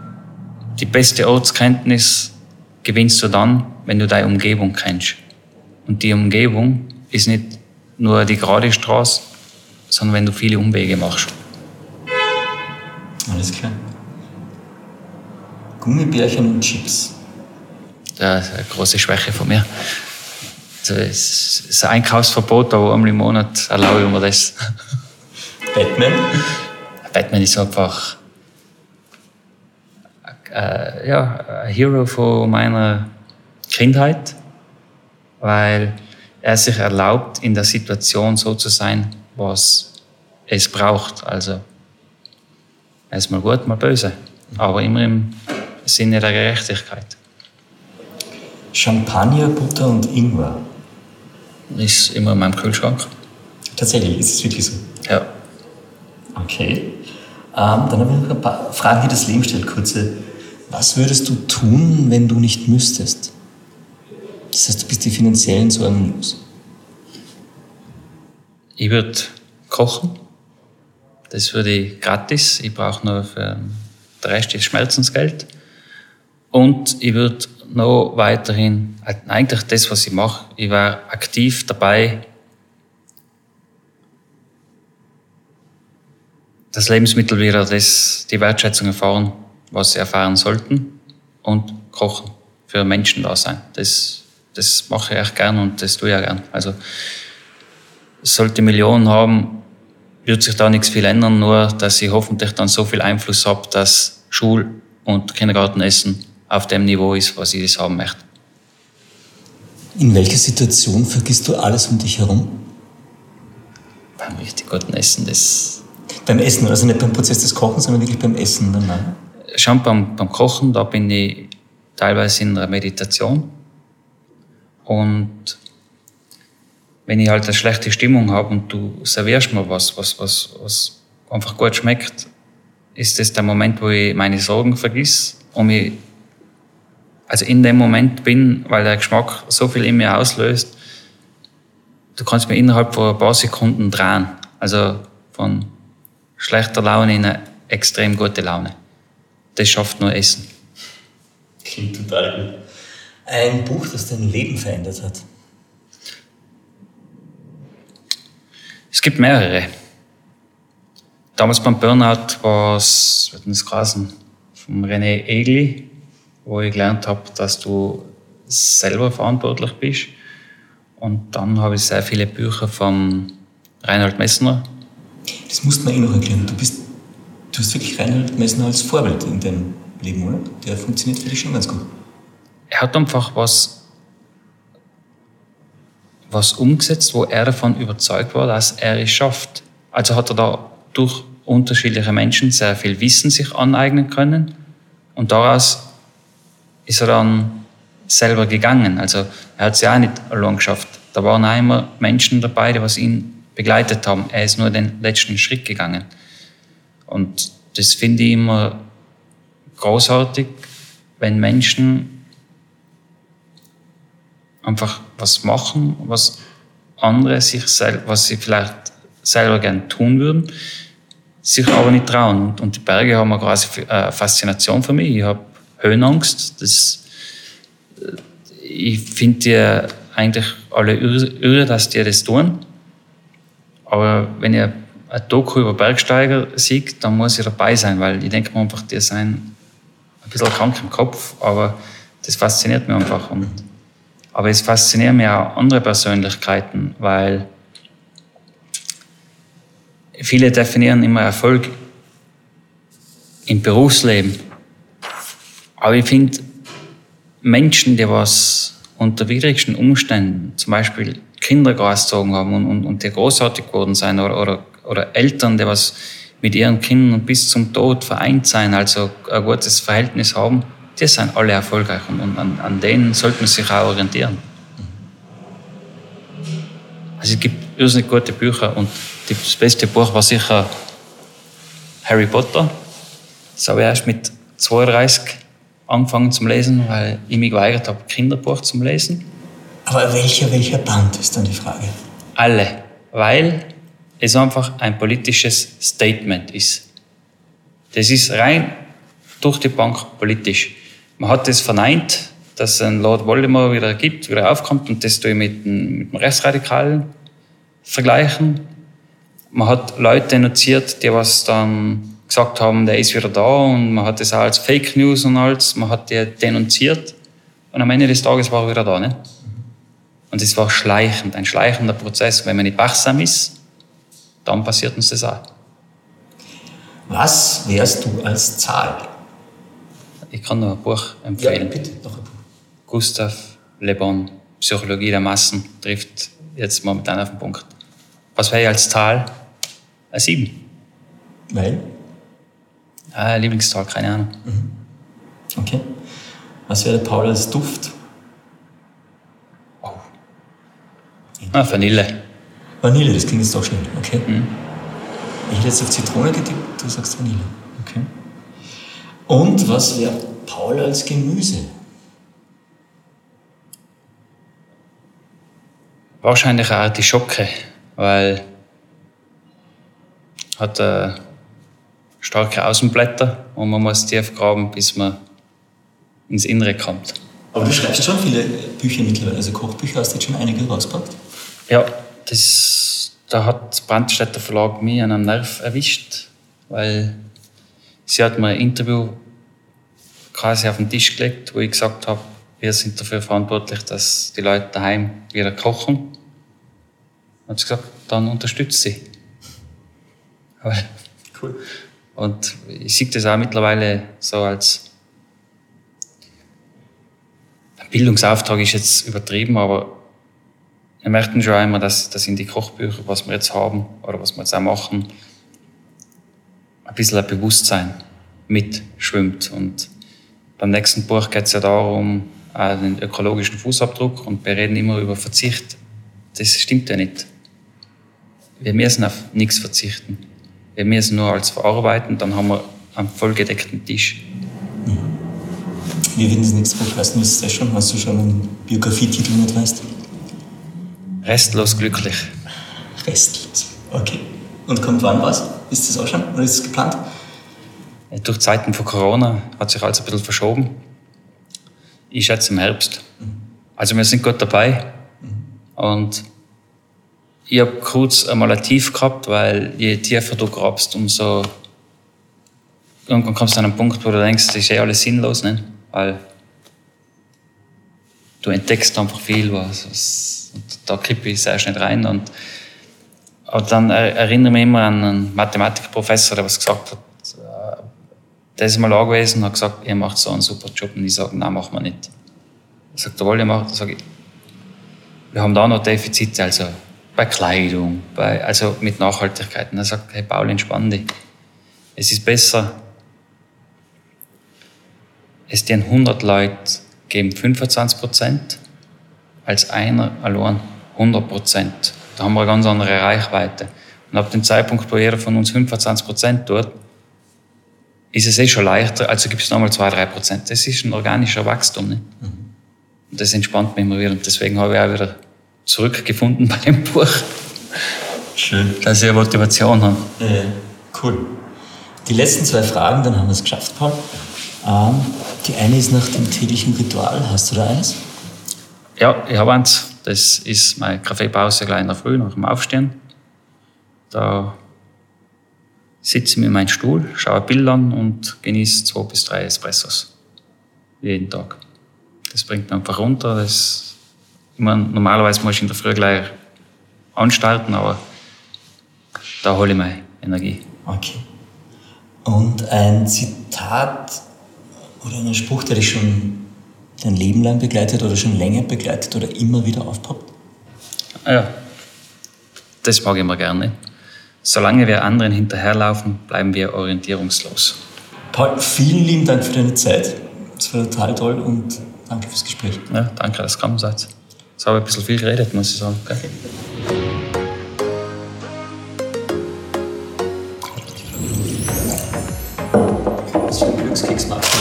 die beste Ortskenntnis gewinnst du dann, wenn du deine Umgebung kennst. Und die Umgebung ist nicht nur die gerade Straße, sondern wenn du viele Umwege machst. Alles klar. Gummibärchen und Chips. Das ist eine große Schwäche von mir. Also es ist ein Einkaufsverbot, aber einmal im Monat erlaube ich mir das. Batman? Batman ist einfach äh, ja, ein Hero von meiner Kindheit, weil er sich erlaubt, in der Situation so zu sein, was es braucht. Also er ist mal gut, mal böse, aber immer im Sinne der Gerechtigkeit. Champagner, Butter und Ingwer. Ist immer in meinem Kühlschrank. Tatsächlich, ist es wirklich so? Ja. Okay. Ähm, dann habe ich noch ein paar Fragen, die das Leben stellt, kurze. Was würdest du tun, wenn du nicht müsstest? Das heißt, du bist die finanziellen Sorgen los. Ich würde kochen. Das würde ich gratis. Ich brauche nur für Rest das Schmerzensgeld. Und ich würde noch weiterhin, eigentlich das, was ich mache, ich war aktiv dabei, das Lebensmittel wieder das, die Wertschätzung erfahren, was sie erfahren sollten und kochen, für Menschen da sein. Das, das mache ich echt gern und das tue ich auch gern. Also, sollte Millionen haben, wird sich da nichts viel ändern, nur dass ich hoffentlich dann so viel Einfluss habe, dass Schul- und Kindergartenessen auf dem Niveau ist, was ich das haben möchte. In welcher Situation vergisst du alles um dich herum? Beim richtig guten Essen, das beim Essen, also nicht beim Prozess des Kochens, sondern wirklich beim Essen danach? Schon beim, beim Kochen, da bin ich teilweise in einer Meditation. Und wenn ich halt eine schlechte Stimmung habe und du servierst mir was, was, was, was einfach gut schmeckt, ist das der Moment, wo ich meine Sorgen vergiss und mich also in dem Moment bin, weil der Geschmack so viel in mir auslöst, du kannst mir innerhalb von ein paar Sekunden drehen. Also von schlechter Laune in eine extrem gute Laune. Das schafft nur Essen. Klingt total gut. Ein Buch, das dein Leben verändert hat. Es gibt mehrere. Damals beim Burnout war es, wird das geheißen, von René Egli, wo ich gelernt habe, dass du selber verantwortlich bist. Und dann habe ich sehr viele Bücher von Reinhold Messner das musst man eh noch erklären. Du, bist, du hast wirklich Reinhold Messner als Vorbild in deinem Leben, oder? Der funktioniert für dich schon ganz gut. Er hat einfach was was umgesetzt, wo er davon überzeugt war, dass er es schafft. Also hat er da durch unterschiedliche Menschen sehr viel Wissen sich aneignen können und daraus ist er dann selber gegangen. Also er hat es ja auch nicht allein geschafft. Da waren auch immer Menschen dabei, die was ihn begleitet haben. Er ist nur den letzten Schritt gegangen. Und das finde ich immer großartig, wenn Menschen einfach was machen, was andere sich selber, was sie vielleicht selber gern tun würden, sich aber nicht trauen. Und die Berge haben eine quasi eine äh, Faszination für mich. Ich habe Höhenangst. Das, äh, ich finde die eigentlich alle irre, dass die das tun. Aber wenn ihr ein Doku über Bergsteiger sieht, dann muss ich dabei sein, weil ich denke mir einfach, die sind ein bisschen krank im Kopf, aber das fasziniert mich einfach. Und, aber es faszinieren mich auch andere Persönlichkeiten, weil viele definieren immer Erfolg im Berufsleben. Aber ich finde, Menschen, die was unter widrigsten Umständen, zum Beispiel Kinder großgezogen haben und, und, und die großartig geworden sind oder, oder, oder Eltern, die was mit ihren Kindern bis zum Tod vereint sein, also ein gutes Verhältnis haben, die sind alle erfolgreich und, und an, an denen sollte man sich auch orientieren. Also es gibt irrsinnig gute Bücher und das beste Buch war sicher Harry Potter. Das habe ich erst mit 32 angefangen zu lesen, weil ich mich geweigert habe, Kinderbuch zu lesen. Aber welcher, welcher Band ist dann die Frage? Alle, weil es einfach ein politisches Statement ist. Das ist rein durch die Bank politisch. Man hat es verneint, dass einen Lord Voldemort wieder gibt, wieder aufkommt und das tue ich mit dem, Rechtsradikalen vergleichen. Man hat Leute denunziert, die was dann gesagt haben, der ist wieder da und man hat das auch als Fake News und alles, man hat die denunziert und am Ende des Tages war er wieder da. Ne? Und es war schleichend, ein schleichender Prozess. Wenn man nicht wachsam ist, dann passiert uns das auch. Was wärst du als Zahl? Ich kann noch ein Buch empfehlen. Ja, bitte, noch ein Buch. Gustav Le Bon, Psychologie der Massen, trifft jetzt momentan auf den Punkt. Was wäre ich als Zahl? Eine 7. Weil? Ah, Lieblingszahl, keine Ahnung. Mhm. Okay. Was wäre der Paul als Duft? Oh. Ah, Vanille. Vanille, das klingt jetzt doch schnell. Okay. Mhm. Ich hätte jetzt auf Zitrone getippt, du sagst Vanille. Okay. Und was wäre Paul als Gemüse? Wahrscheinlich auch die Schocke, weil hat äh, starke Außenblätter und man muss tief graben, bis man ins Innere kommt. Aber du schreibst schon viele Bücher mittlerweile, also Kochbücher hast du jetzt schon einige rausgepackt? Ja, das, da hat Brandstätter Verlag mich an einem Nerv erwischt, weil sie hat mir ein Interview quasi auf den Tisch gelegt, wo ich gesagt habe, wir sind dafür verantwortlich, dass die Leute daheim wieder kochen. Und sie gesagt, dann unterstützt sie. Cool. Und ich sehe das auch mittlerweile so als Bildungsauftrag ist jetzt übertrieben, aber wir möchten schon einmal, dass, dass in die Kochbücher, was wir jetzt haben oder was wir jetzt auch machen, ein bisschen ein Bewusstsein mitschwimmt. Und beim nächsten Buch geht es ja darum, den ökologischen Fußabdruck und wir reden immer über Verzicht. Das stimmt ja nicht. Wir müssen auf nichts verzichten. Wir müssen nur alles verarbeiten, dann haben wir einen vollgedeckten Tisch. Wie wird das nächste Buch heißen? Ist das schon? Hast du schon einen Biografietitel nicht weißt? Restlos glücklich. Restlos. Okay. Und kommt wann was? Ist das auch schon? Oder ist es geplant? Durch Zeiten von Corona hat sich alles ein bisschen verschoben. Ich schätze im Herbst. Also wir sind gut dabei. Und ich habe kurz einmal ein Tief gehabt, weil je tiefer du grabst, umso irgendwann kommst du an einen Punkt, wo du denkst, das ist eh alles sinnlos, ne? weil du entdeckst einfach viel, was, was da kippe ich sehr schnell rein und aber dann erinnere ich mich immer an einen Mathematikprofessor, der was gesagt hat, äh, der ist mal da gewesen und hat gesagt, ihr macht so einen super Job und ich sage, nein, machen wir nicht. Er sagt, jawohl, ihr macht, sage ich, wir haben da noch Defizite, also bei Kleidung, bei, also mit Nachhaltigkeit. Und er sagt, hey Paul, entspann dich. Es ist besser, es den 100 Leute geben 25 Prozent, als einer allein 100 Prozent. Da haben wir eine ganz andere Reichweite. Und ab dem Zeitpunkt, wo jeder von uns 25 Prozent tut, ist es eh schon leichter, also gibt es nochmal 2, 3 Prozent. Das ist ein organischer Wachstum. Ne? Mhm. Und das entspannt mich immer wieder. Und deswegen habe ich auch wieder zurückgefunden bei dem Buch. Schön. Dass ich eine Motivation habe. Äh, cool. Die letzten zwei Fragen, dann haben wir es geschafft, Paul. Ähm, die eine ist nach dem täglichen Ritual. Hast du da eines? Ja, ich habe eins. Das ist meine Kaffeepause gleich in der Früh nach dem Aufstehen. Da sitze ich mir in meinem Stuhl, schaue ein Bild an und genieße zwei bis drei Espressos. Jeden Tag. Das bringt mich einfach runter. Das, ich meine, normalerweise muss ich in der Früh gleich anstarten, aber da hole ich meine Energie. Okay. Und ein Zitat oder ein Spruch, der dich schon dein Leben lang begleitet oder schon länger begleitet oder immer wieder aufpoppt? Ja, das mag ich immer gerne. Solange wir anderen hinterherlaufen, bleiben wir orientierungslos. Paul, vielen lieben Dank für deine Zeit. Es war total toll und danke fürs Gespräch. Ja, danke, dass du seid. Jetzt habe ich ein bisschen viel geredet, muss ich sagen. Okay. Was für ein Glückskeks magst du?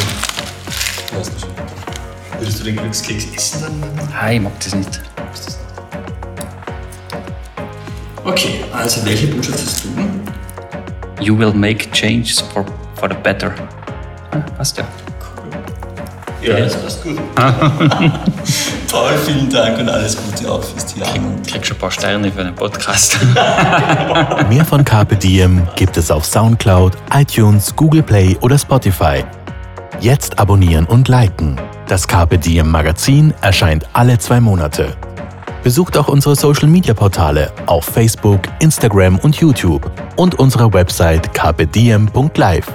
Du schon. Würdest du den Glückskeks essen dann? Nein, ich mag das nicht. Okay, also welche Botschaft hast du? You will make changes for, for the better. Ja, passt ja. Ja, das passt gut. Paul, vielen Dank und alles Gute auch fürs Jahren. Ich krieg schon ein paar Sterne für den Podcast. Mehr von Carpe Diem gibt es auf Soundcloud, iTunes, Google Play oder Spotify. Jetzt abonnieren und liken. Das Carpe Diem Magazin erscheint alle zwei Monate. Besucht auch unsere Social Media Portale auf Facebook, Instagram und YouTube und unsere Website carpediem.live.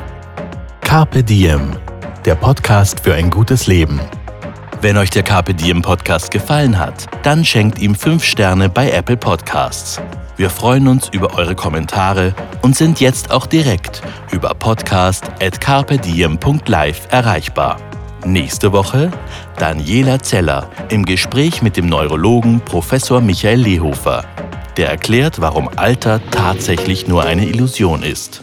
Carpe Diem, der Podcast für ein gutes Leben. Wenn euch der Carpe Diem Podcast gefallen hat, dann schenkt ihm 5 Sterne bei Apple Podcasts. Wir freuen uns über eure Kommentare und sind jetzt auch direkt über podcast.carpediem.live erreichbar. Nächste Woche Daniela Zeller im Gespräch mit dem Neurologen Professor Michael Lehofer. Der erklärt, warum Alter tatsächlich nur eine Illusion ist.